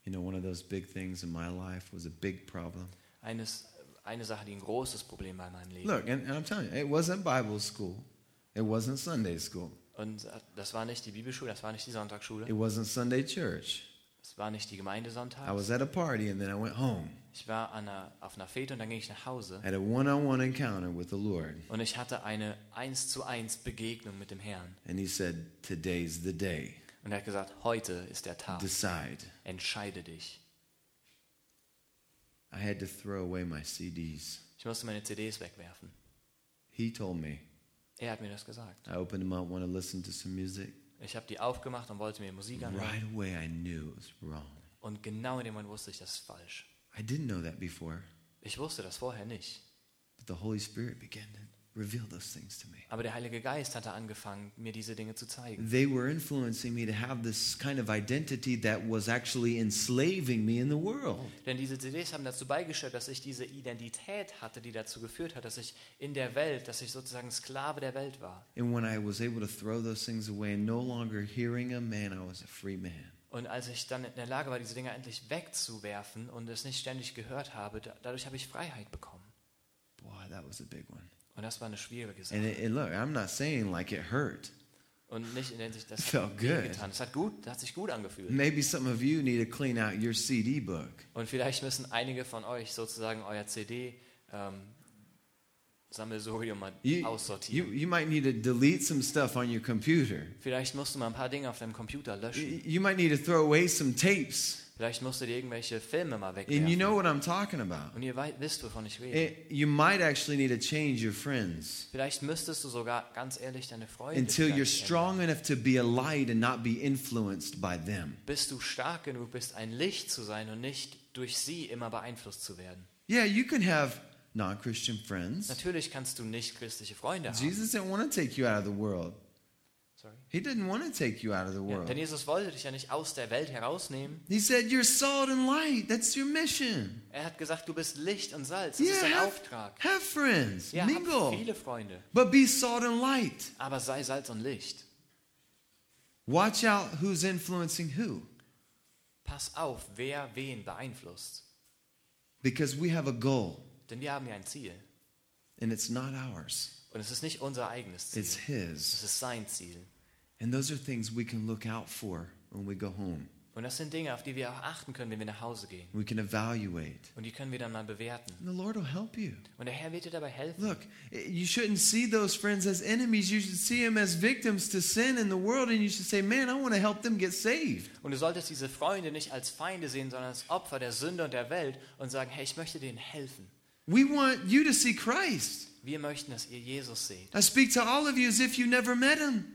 You know, one of those big things in my life was a big problem. Eines, eine Sache, die ein großes Problem war in meinem Leben. Look, and, and I'm telling you, it wasn't Bible school, it wasn't Sunday school, Und äh, das war nicht die Bibelschule, das war nicht die Sonntagsschule, it wasn't Sunday church. das war nicht die Gemeindesonntag. I was at a party and then I went home. Ich war an einer, auf einer Fete und dann ging ich nach Hause. Had a one on one encounter with the Lord. Und ich hatte eine eins zu eins Begegnung mit dem Herrn. And He said, Today's the day. Und er hat gesagt, heute ist der Tag. Decide. Entscheide dich. I had to throw away my CDs. Ich musste meine CDs wegwerfen. He told me. Er hat mir das gesagt. I opened them up, want to listen to some music. Ich habe die aufgemacht und wollte mir Musik anhören. Right away, I knew it was wrong. Und genau in dem Moment wusste ich, das ist falsch. I didn't know that before, Ich wusste das vorher nicht. but the Holy Spirit began to reveal those things to me. Aber der Heilige Geist hatte angefangen, mir diese Dinge zu zeigen. They were influencing me to have this kind of identity that was actually enslaving me in the world. Denn diese CDs haben dazu beigestellt, dass ich diese Identität hatte, die dazu geführt hat, dass ich in der Welt, dass ich sozusagen Sklave der Welt war. And when I was able to throw those things away and no longer hearing them, man, I was a free man. Und als ich dann in der Lage war, diese Dinge endlich wegzuwerfen und es nicht ständig gehört habe, da, dadurch habe ich Freiheit bekommen. Boy, that was a big one. Und das war eine schwierige And, Sache. it, and look, I'm not saying like it hurt. Und nicht in Hinsicht, das Felt good. getan. Es hat gut, das hat sich gut angefühlt. Maybe some of you need to clean out your CD book. Und vielleicht müssen einige von euch sozusagen euer CD ähm, Sammelsurium mal You, you, aussortieren. you might need to delete some stuff on your computer. Vielleicht musst du mal ein paar Dinge auf deinem Computer You, löschen. you might need to throw away some tapes. Vielleicht musst du dir irgendwelche Filme mal And you wegwerfen. know what I'm talking about. Und ihr wisst, wovon ich rede. It, you might actually need to change your friends Vielleicht müsstest du sogar ganz ehrlich deine Freunde until you're strong enough to be a light and not be influenced by them. bis du stark genug bist, ein Licht zu sein und nicht durch sie immer beeinflusst zu werden. Yeah, you can have non Christian friends. Natürlich kannst du nicht christliche Freunde haben. Jesus didn't want to take you out of the world. He didn't want to take you out of the Ja, world. denn Jesus wollte dich ja nicht aus der Welt herausnehmen. He said, You're salt and light. That's your mission. Er hat gesagt, du bist Licht und Salz. Das Yeah, ist dein have, Auftrag. have friends, Ja, hab mingle, viele Freunde, but be salt and light. aber sei Salz und Licht. Watch out who's influencing who, Pass auf, wer wen beeinflusst. because we have a goal, Denn wir haben ja ein Ziel. and it's not ours, Und es ist nicht unser eigenes Ziel. it's His. Es ist sein Ziel. And those are things we can look out for when we go home. Und das sind Dinge, auf die wir auch achten können, wenn wir nach Hause gehen. We can evaluate. Und die können wir dann mal bewerten. And the Lord will help you. Und der Herr wird dir dabei helfen. Look, you shouldn't see those friends as enemies. You should see them as victims to sin in the world, and you should say, Man, I want to help them get saved. Und du solltest diese Freunde nicht als Feinde sehen, sondern als Opfer der Sünde und der Welt und sagen, hey, ich möchte denen helfen. We want you to see Christ. Wir möchten, dass ihr Jesus seht. I speak to all of you as if you never met him.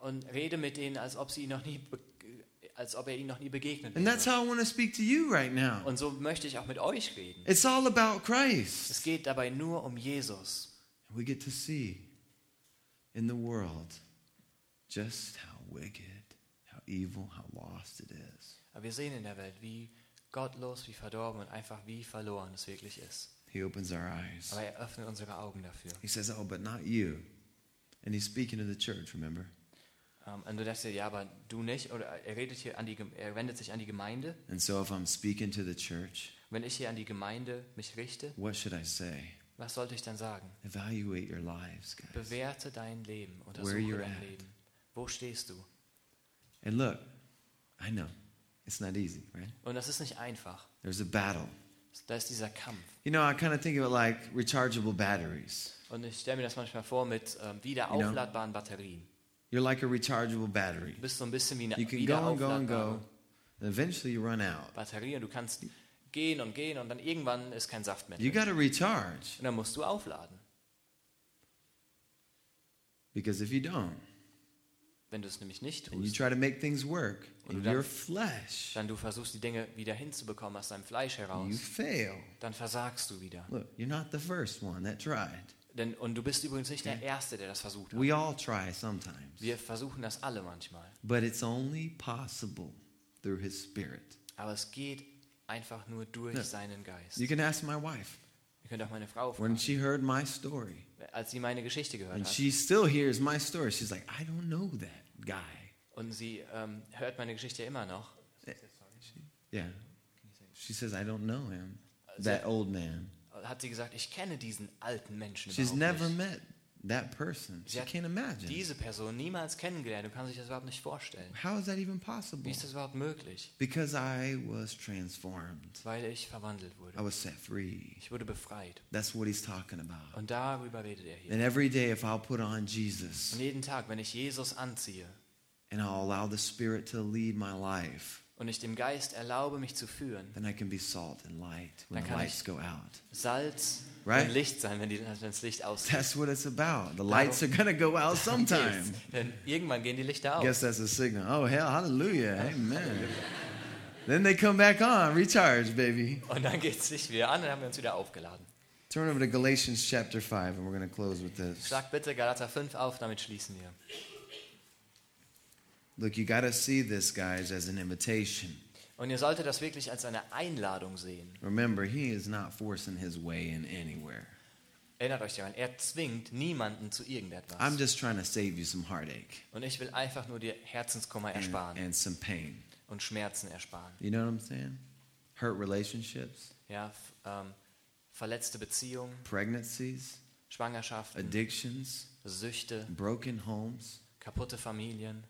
Und rede mit denen, als ob, sie ihn noch nie, als ob er ihnen noch nie begegnet And that's how I want to speak to you right now. Und so möchte ich auch mit euch reden. It's all about Christ. Es geht dabei nur um Jesus. We get to see in the world just how wicked, how evil, how lost it is. Aber wir sehen in der Welt, wie gottlos, wie verdorben und einfach wie verloren es wirklich ist. He opens our eyes. Aber er öffnet unsere Augen dafür. He says, Oh, but not you. And he's speaking to the church, remember? Ähm, und du denkst dir, ja, aber du nicht. Oder er redet hier an die, er wendet sich an die Gemeinde. And so if I'm speaking to the church, Wenn ich hier an die Gemeinde mich richte, what should I say? was sollte ich dann sagen? Evaluate your lives, guys. Bewerte dein Leben, Where untersuche you're dein at. Leben. Wo stehst du? And look, I know it's not easy, right? Und das ist nicht einfach. There's a battle. Da ist dieser Kampf. You know, I kind of think of it like rechargeable batteries. Und ich stelle mir das manchmal vor mit ähm, wieder aufladbaren Batterien. You're like a rechargeable battery. Du bist so ein bisschen wie eine You can go and go and go, and eventually you run out. Batterie und du kannst gehen und gehen und dann irgendwann ist kein Saft mehr You drin. got to recharge Und dann musst du aufladen. because if you don't, Wenn du es nämlich nicht and you tust, try to make things work in dann- your flesh, dann du versuchst, die Dinge wieder hinzubekommen aus deinem Fleisch you heraus, fail. dann versagst du wieder. Look, you're not the first one that tried. Denn, und du bist übrigens nicht der Erste, der das versucht hat. We all try sometimes, Wir versuchen das alle manchmal. but it's only possible through His Spirit. Aber es geht einfach nur durch Ja. seinen Geist. You can ask my wife. Ihr könnt auch meine Frau When fragen. she heard my story, Als sie meine Geschichte gehört and hat she still hears my story, she's like, I don't know that guy. und sie ähm, hört meine Geschichte immer noch, Yeah. She says, I don't know him, that old man. Hat sie gesagt, ich kenne diesen alten Menschen She's überhaupt never nicht. met that person. Sie She hat can't imagine. diese Person niemals kennengelernt. Du kannst dich das überhaupt nicht vorstellen. How is that even Wie possible? ist das überhaupt möglich? Because I was transformed. Weil ich verwandelt I wurde. was set free. Ich wurde befreit. That's what he's talking about. Und darüber redet er hier. And every day, if I'll put on Jesus Und jeden Tag, wenn ich Jesus anziehe and I'll allow the Spirit to lead my life, und ich dem Geist erlaube, mich zu führen, then I can be salt and light when Dann the kann lights ich- go out. Salz Right? und Licht sein, wenn, die, wenn das Licht ausgeht. That's what it's about. The lights are going to go out sometime. Denn irgendwann gehen die Lichter I auf. guess that's a signal. Oh, hell, hallelujah. Amen. then they come back on, recharge, baby. Und dann geht es Licht wieder an und dann haben wir uns wieder aufgeladen. Turn over to Galatians chapter 5, and we're going to close with this. Schlag bitte Galater 5 auf, damit schließen wir. Look, you got to see this, guys, as an invitation. Und ihr solltet das wirklich als eine Einladung sehen. Remember, he is not forcing his way in anywhere. Erinnert euch daran, er zwingt niemanden zu irgendetwas. I'm just trying to save you some heartache Und ich will einfach nur dir Herzenskummer and, ersparen and some pain. und Schmerzen ersparen. You know what I'm saying? Hurt relationships, Ja, ähm, verletzte Beziehungen, pregnancies, Schwangerschaften, addictions, Süchte, broken homes. kaputte Familien.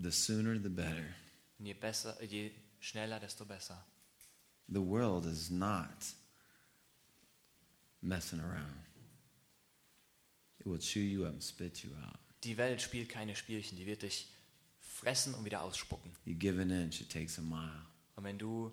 The sooner, the better. Und je besser, je schneller, desto besser. The world is not messing around. It will chew you up and spit you out. Die Welt spielt keine Spielchen, die wird dich fressen und wieder ausspucken. You give an inch, it takes a mile. Und wenn du,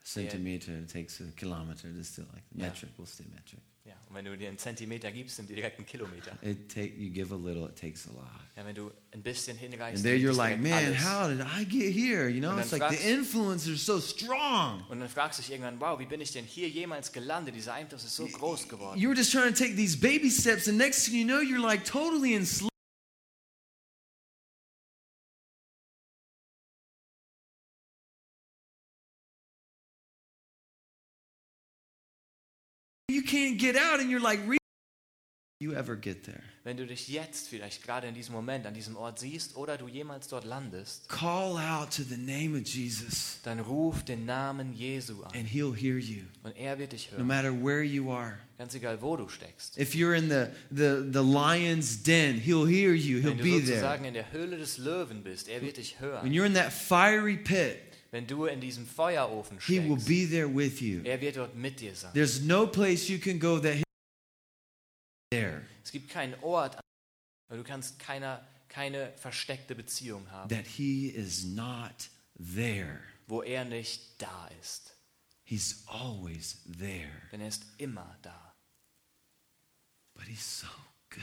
A centimeter, it takes a kilometer. It's still like Yeah. metric will stay metric. Ja, und wenn du dir einen Zentimeter gibst, sind die direkt Kilometer. It take you give a little, it takes a lot. Ja, wenn du ein bisschen hinreichst, And there you're like, man, alles. how did I get here? You know, it's like the influence is so strong. Und dann fragst du dich irgendwann, wow, wie bin ich denn hier jemals gelandet? Dieser Einfluss ist so groß geworden. You were just trying to take these baby steps, and next thing you know, you're like totally enslaved. You can't get out, and you're like, you ever get there? Wenn du dich jetzt vielleicht gerade in diesem Moment an diesem Ort siehst oder du jemals dort landest, Call out to the name of Jesus, dann ruf den Namen Jesu an and He'll hear you, und er wird dich no matter where you are. Ganz egal, wo du steckst. If you're in the, the, the lion's den, He'll hear you, He'll Wenn du be there. sozusagen in der Höhle des Löwen bist, er wird dich When you're in that fiery pit, Wenn du in diesem Feuerofen He will steckst, be there with you. er wird dort mit dir sein. There's no place you can go that He's there, Es gibt keinen Ort, weil du kannst keiner, keine versteckte Beziehung haben, that He is not there. wo er nicht da ist. He's always there. Denn er ist immer da. But He's so good.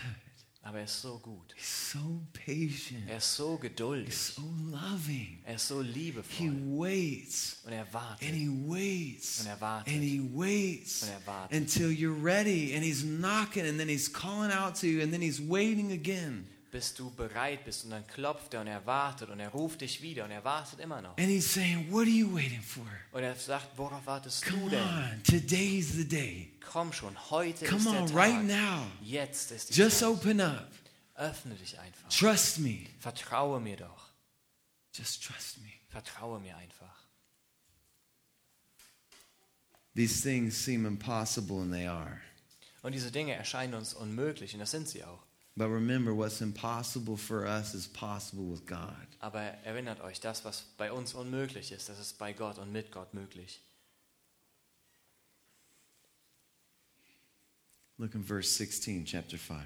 Aber er ist so gut. He's so patient. Er ist so He's so loving. Er ist so He liebevoll. waits Und er wartet. and He waits Und er wartet. and He waits Und er wartet. until you're ready and He's knocking and then He's calling out to you and then He's waiting again. Bis du bereit bist und dann klopft er und er wartet und er ruft dich wieder und er wartet immer noch. And He's saying, What are you waiting for? Und er sagt, worauf wartest du Come denn? on, today's the day. Komm schon, heute Come ist der on, Tag. right now. Jetzt ist die Just Zeit. open up. Öffne dich einfach. Trust me. Vertraue mir doch. Just trust me. Vertraue mir einfach. These things seem impossible, and they are. Und diese Dinge erscheinen uns unmöglich und das sind sie auch. But remember, what's impossible for us is possible with God. Aber erinnert euch, das, was bei uns unmöglich ist, das ist bei Gott und mit Gott möglich. Look in verse 16, chapter 5.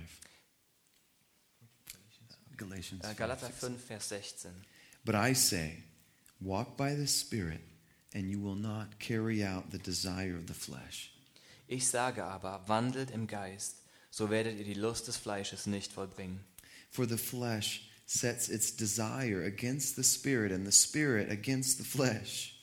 Galatians. 5, Galater 16. 5, Vers 16. But I say, walk by the Spirit, and you will not carry out the desire of the flesh. Ich sage aber, wandelt im Geist, so werdet ihr die Lust des Fleisches nicht vollbringen. For the flesh sets its desire against the spirit, and the spirit against the flesh.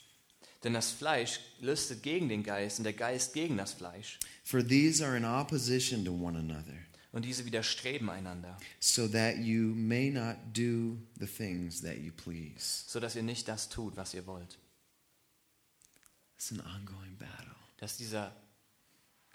Denn das Fleisch lüstet gegen den Geist und der Geist gegen das Fleisch. For these are in opposition to one another, Und diese widerstreben einander, so that you may not do the things that you please. sodass ihr nicht das tut, was ihr wollt. It's an ongoing battle. Das ist dieser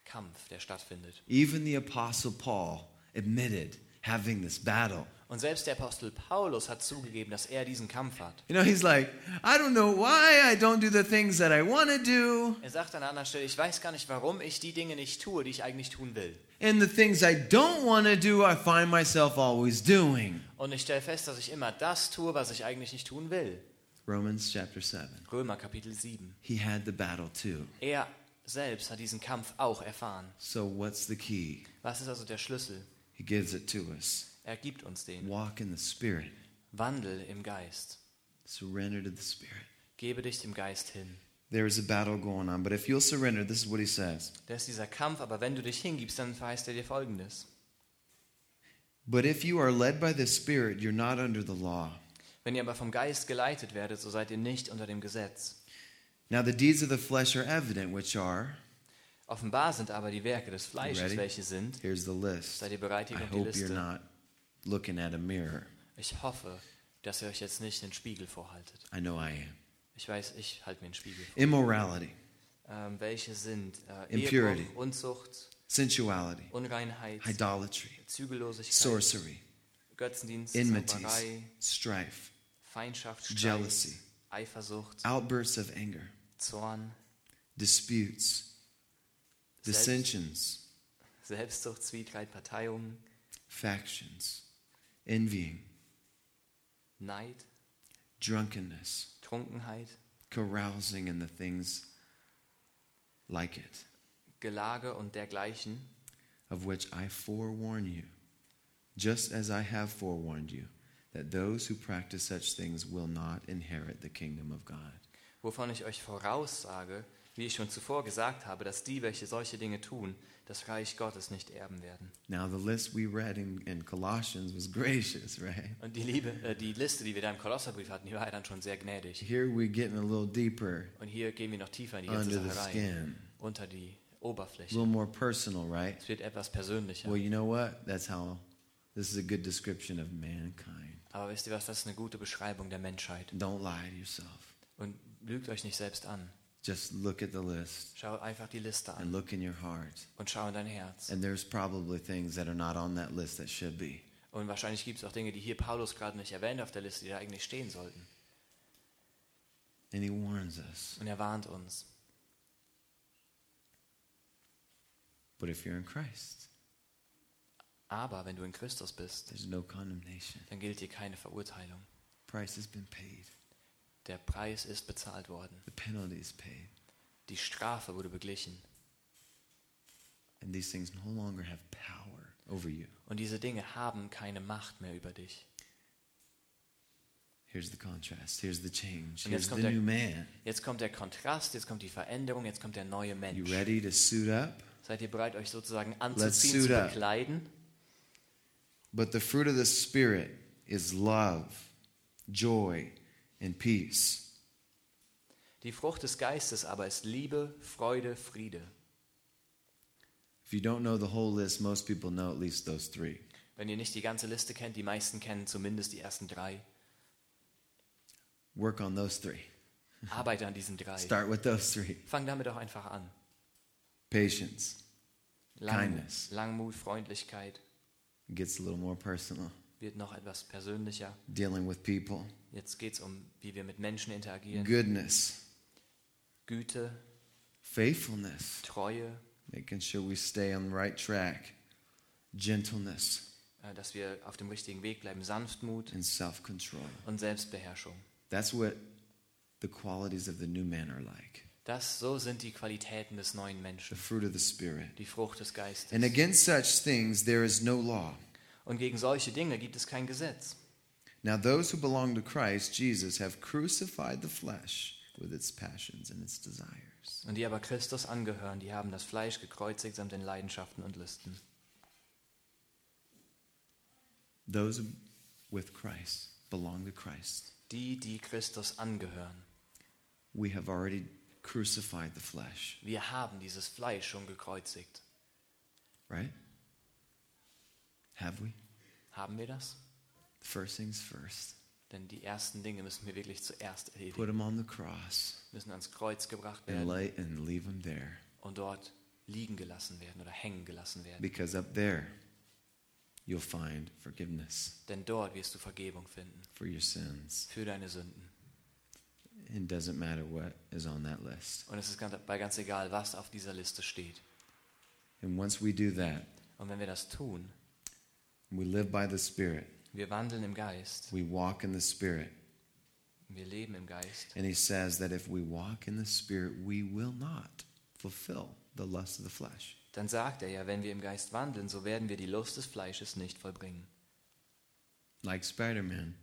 Kampf, der stattfindet. Even the Apostle Paul admitted having this battle. Und selbst der Apostel Paulus hat zugegeben, dass er diesen Kampf hat. You know, he's like, I don't know why I don't do the things that I want to do, Er sagt an einer anderen Stelle, ich weiß gar nicht, warum ich die Dinge nicht tue, die ich eigentlich tun will. and the things I don't want to do, I find myself always doing. Und ich stelle fest, dass ich immer das tue, was ich eigentlich nicht tun will. Romans chapter 7. Römer Kapitel 7. He had the battle too. Er selbst hat diesen Kampf auch erfahren. So, what's the key? Was ist also der Schlüssel? He gives it to us. Er gibt uns den. Walk in the Spirit, Wandel im Geist. surrender to the Spirit. Gebe dich dem Geist hin. There is a battle going on, but if you'll surrender, this is what he says. Da ist dieser Kampf, aber wenn du dich hingibst, dann verheißt er dir Folgendes. But if you are led by the Spirit, you're not under the law. Wenn ihr aber vom Geist geleitet werdet, so seid ihr nicht unter dem Gesetz. Now, the deeds of the flesh are evident, which are Offenbar sind aber die Werke des Fleisches, Ready? welche sind. here's the list. Seid ihr bereit, hier I kommt die hope you're not looking at a mirror. Ich hoffe, dass ihr euch jetzt nicht den Spiegel vorhaltet. I know I am. Ich weiß, ich halte mir den Spiegel vor. Immorality, Ähm, welche sind äh, Impurity. Ehebruch, Unzucht, sensuality, Unreinheit, idolatry, Zügellosigkeit, sorcery, Götzendienst, enmities, Zauberei, strife, Feindschaft, Streit, jealousy, Eifersucht, outbursts of anger, Zorn, disputes, Selbst- dissensions, Selbstsucht, Zwietracht, Parteiung, factions, envying, Neid, drunkenness, Trunkenheit, carousing, and the things like it, Gelage und dergleichen, of which I forewarn you, just as I have forewarned you, that those who practice such things will not inherit the kingdom of God. Wovon ich euch voraussage, wie ich schon zuvor gesagt habe, dass die, welche solche Dinge tun, das Reich Gottes nicht erben werden. Now, the list we read in, in Colossians was gracious, right? Und die, Liebe, äh, die Liste, die wir da im Kolosserbrief hatten, die war ja dann schon sehr gnädig. Here we're getting a little deeper Und hier gehen wir noch tiefer in die ganze Sache rein, skin, unter die a Oberfläche. little more personal, right? Es wird etwas persönlicher. Well, you know what? That's how this is a good description of mankind. Aber wisst ihr was, das ist eine gute Beschreibung der Menschheit. Don't lie to yourself. Und lügt euch nicht selbst an. Just look at the list Schau einfach die Liste and an look in your heart. und schau in dein Herz. And there's probably things that are not on that list that should be. Und wahrscheinlich gibt es auch Dinge, die hier Paulus gerade nicht erwähnt auf der Liste, die da eigentlich stehen sollten. And he warns us. Und er warnt uns. But if you're in Christ, Aber wenn du in Christus bist, there's no condemnation. dann gilt dir keine Verurteilung. Price has been paid. Der Preis ist bezahlt worden. The penalty is paid. Die Strafe wurde beglichen. And these things no longer have power over you. Und diese Dinge haben keine Macht mehr über dich. Here's the contrast. Here's the change. Und Here's jetzt kommt the der- new man. Jetzt kommt der Kontrast, jetzt kommt die Veränderung, jetzt kommt der neue You Mensch. ready to suit up? Seid ihr bereit, euch sozusagen anzuziehen, zu bekleiden? But the fruit of the Spirit is love, joy, and peace. Die Frucht des Geistes aber ist Liebe, Freude, Friede. If you don't know the whole list, most people know at least those three. Wenn ihr nicht die ganze Liste kennt, die meisten kennen zumindest die ersten drei. Work on those three. Arbeite an diesen drei. Start with those three Fang damit auch einfach an. patience. Lang, Kindness. Langmut, Freundlichkeit It gets a little more personal. Wird noch etwas persönlicher. Dealing with people. Jetzt geht es um, wie wir mit Menschen interagieren. Goodness, Güte, faithfulness, Treue, making sure we stay on the right track, gentleness, äh, dass wir auf dem richtigen Weg bleiben. Sanftmut and self control. und Selbstbeherrschung. That's what the qualities of the new man are like Das, so sind die Qualitäten des neuen the Menschen. fruit of the Spirit. Die Frucht des Geistes. And against such things there is no law. Und gegen solche Dinge gibt es kein Gesetz. Now, those who belong to Christ Jesus have crucified the flesh with its passions and its desires. Und die aber Christus angehören, die haben das Fleisch gekreuzigt samt den Leidenschaften und Lüsten. those with Christ belong to Christ. Die, die Christus angehören. We have already crucified the flesh, Wir haben dieses Fleisch schon gekreuzigt. right? Have we? Haben wir das? First things first. Denn die ersten Dinge müssen wir wirklich zuerst Put erledigen. them on the cross Müssen ans Kreuz gebracht and werden lay and leave them there. und dort liegen gelassen werden oder hängen gelassen werden. Because up there, you'll find forgiveness Denn dort wirst du Vergebung finden for your sins. für deine Sünden. It doesn't matter what is on that list. Und es ist ganz, bei ganz egal, was auf dieser Liste steht. And once we do that, Und wenn wir das tun, we live by the Spirit, wir wandeln im Geist, we walk in the Spirit. wir leben im Geist. And he says that if we walk in the Spirit, we will not fulfill the lust of the flesh. Dann sagt er ja, wenn wir im Geist wandeln, so werden wir die Lust des Fleisches nicht vollbringen. Like Spider Man,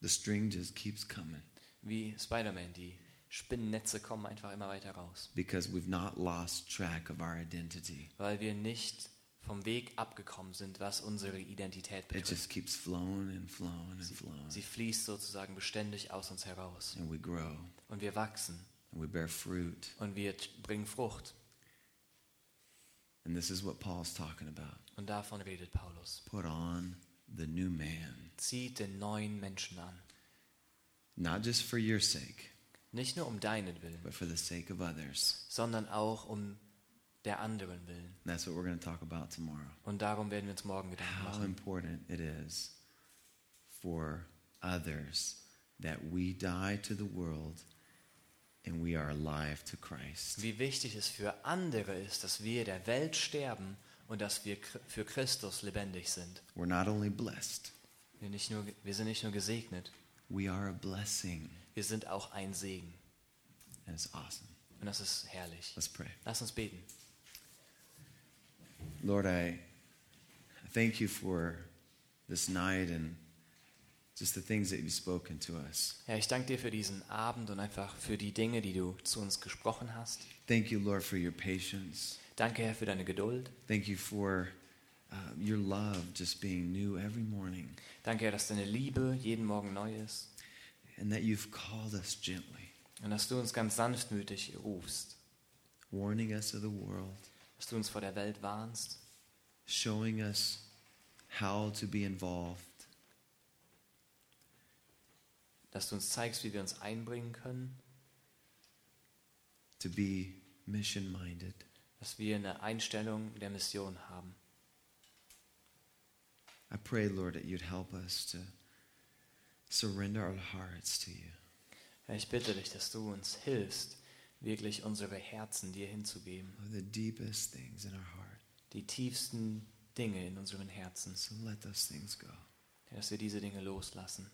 the string just keeps coming Wie Spider-Man, die Spinnennetze kommen einfach immer weiter raus. because we've not lost track of our identity. Weil wir nicht vom Weg abgekommen sind, was unsere Identität It betrifft. just keeps flowing and flowing and flowing. Sie fließt sozusagen beständig aus uns heraus. And we grow Und wir wachsen and we bear fruit. und wir bringen Frucht. And this is what Paul's talking about. Und davon redet Paulus. Put on the new man, Zieht den neuen Menschen an. not just for your sake, Nicht nur um deinen Willen, but for the sake of others. sondern auch um der anderen Willen. And that's what we're going to talk about tomorrow. Und darum werden wir uns morgen Gedanken How machen. important it is for others that we die to the world and we are alive to Christ. Wie wichtig es für andere ist, dass wir der Welt sterben und dass wir für Christus lebendig sind. We're not only blessed, Wir, nicht nur, wir sind nicht nur gesegnet, we are a blessing. wir sind auch ein Segen. And it's awesome. Und das ist herrlich. Let's pray. Lass uns beten. Lord, I thank you for this night and just the things that you've spoken to us. Herr, ich danke dir für diesen Abend und einfach für die Dinge, die du zu uns gesprochen hast. Thank you, Lord, for your patience. Danke, Herr, für deine Geduld. Thank you for uh, your love just being new every morning Danke, Herr, dass deine Liebe jeden Morgen neu ist and that you've called us gently, und dass du uns ganz sanftmütig rufst, warning us of the world, dass du uns vor der Welt warnst, showing us how to be involved, dass du uns zeigst, wie wir uns einbringen können, to be mission minded. dass wir eine Einstellung der Mission haben. I pray, Lord, that you'd help us to surrender our hearts to you. Ich bitte dich, dass du uns hilfst, wirklich unsere Herzen dir hinzugeben, the deepest things in our heart. die tiefsten Dinge in unseren Herzen, So let those things go dass wir diese Dinge loslassen,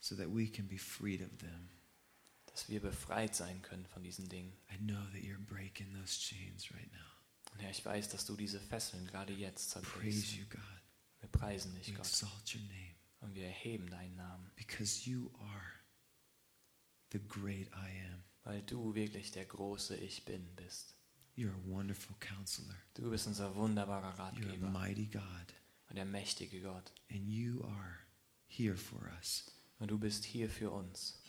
so that we can be freed of them. dass wir befreit sein können von diesen Dingen. I know that you're breaking those chains right now. Und Herr, ich weiß, dass du diese Fesseln gerade jetzt Praise zerbrichst. you, God. Wir preisen dich, We Gott, exalt your name und wir erheben deinen Namen, because you are the great I am. weil du wirklich der große Ich Bin bist. You're a wonderful counselor. Du bist unser wunderbarer You're a Ratgeber mighty God. und der mächtige Gott. And you are here for us. Und du bist hier für uns.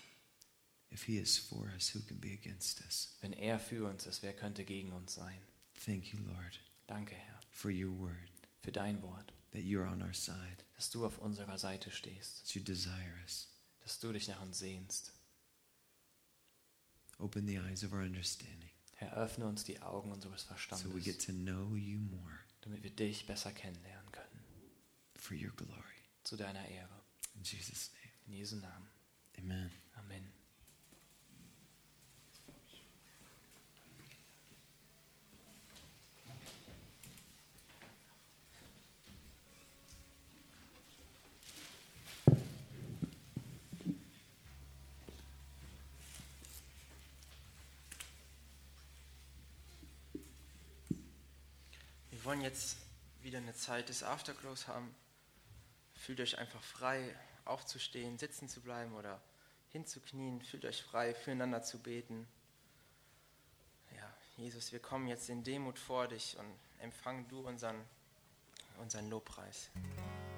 If He is for us, who can be against us? Wenn er für uns ist, wer könnte gegen uns sein? Thank you, Lord, Danke, Herr, for your word, für dein Wort, that you're on our side, dass du auf unserer Seite stehst, that you desire us. dass du dich nach uns sehnst. Open the eyes of our understanding Herr, öffne uns die Augen unseres so we Verstandes, get to know you more damit wir dich besser kennenlernen können. for your glory. Zu deiner Ehre. In Jesus' name, In Jesu Namen. amen. Amen. Wollen jetzt wieder eine Zeit des Afterglows haben. Fühlt euch einfach frei, aufzustehen, sitzen zu bleiben oder hinzuknien. Fühlt euch frei, füreinander zu beten. Ja, Jesus, wir kommen jetzt in Demut vor dich und empfang du unseren, unseren Lobpreis. Amen.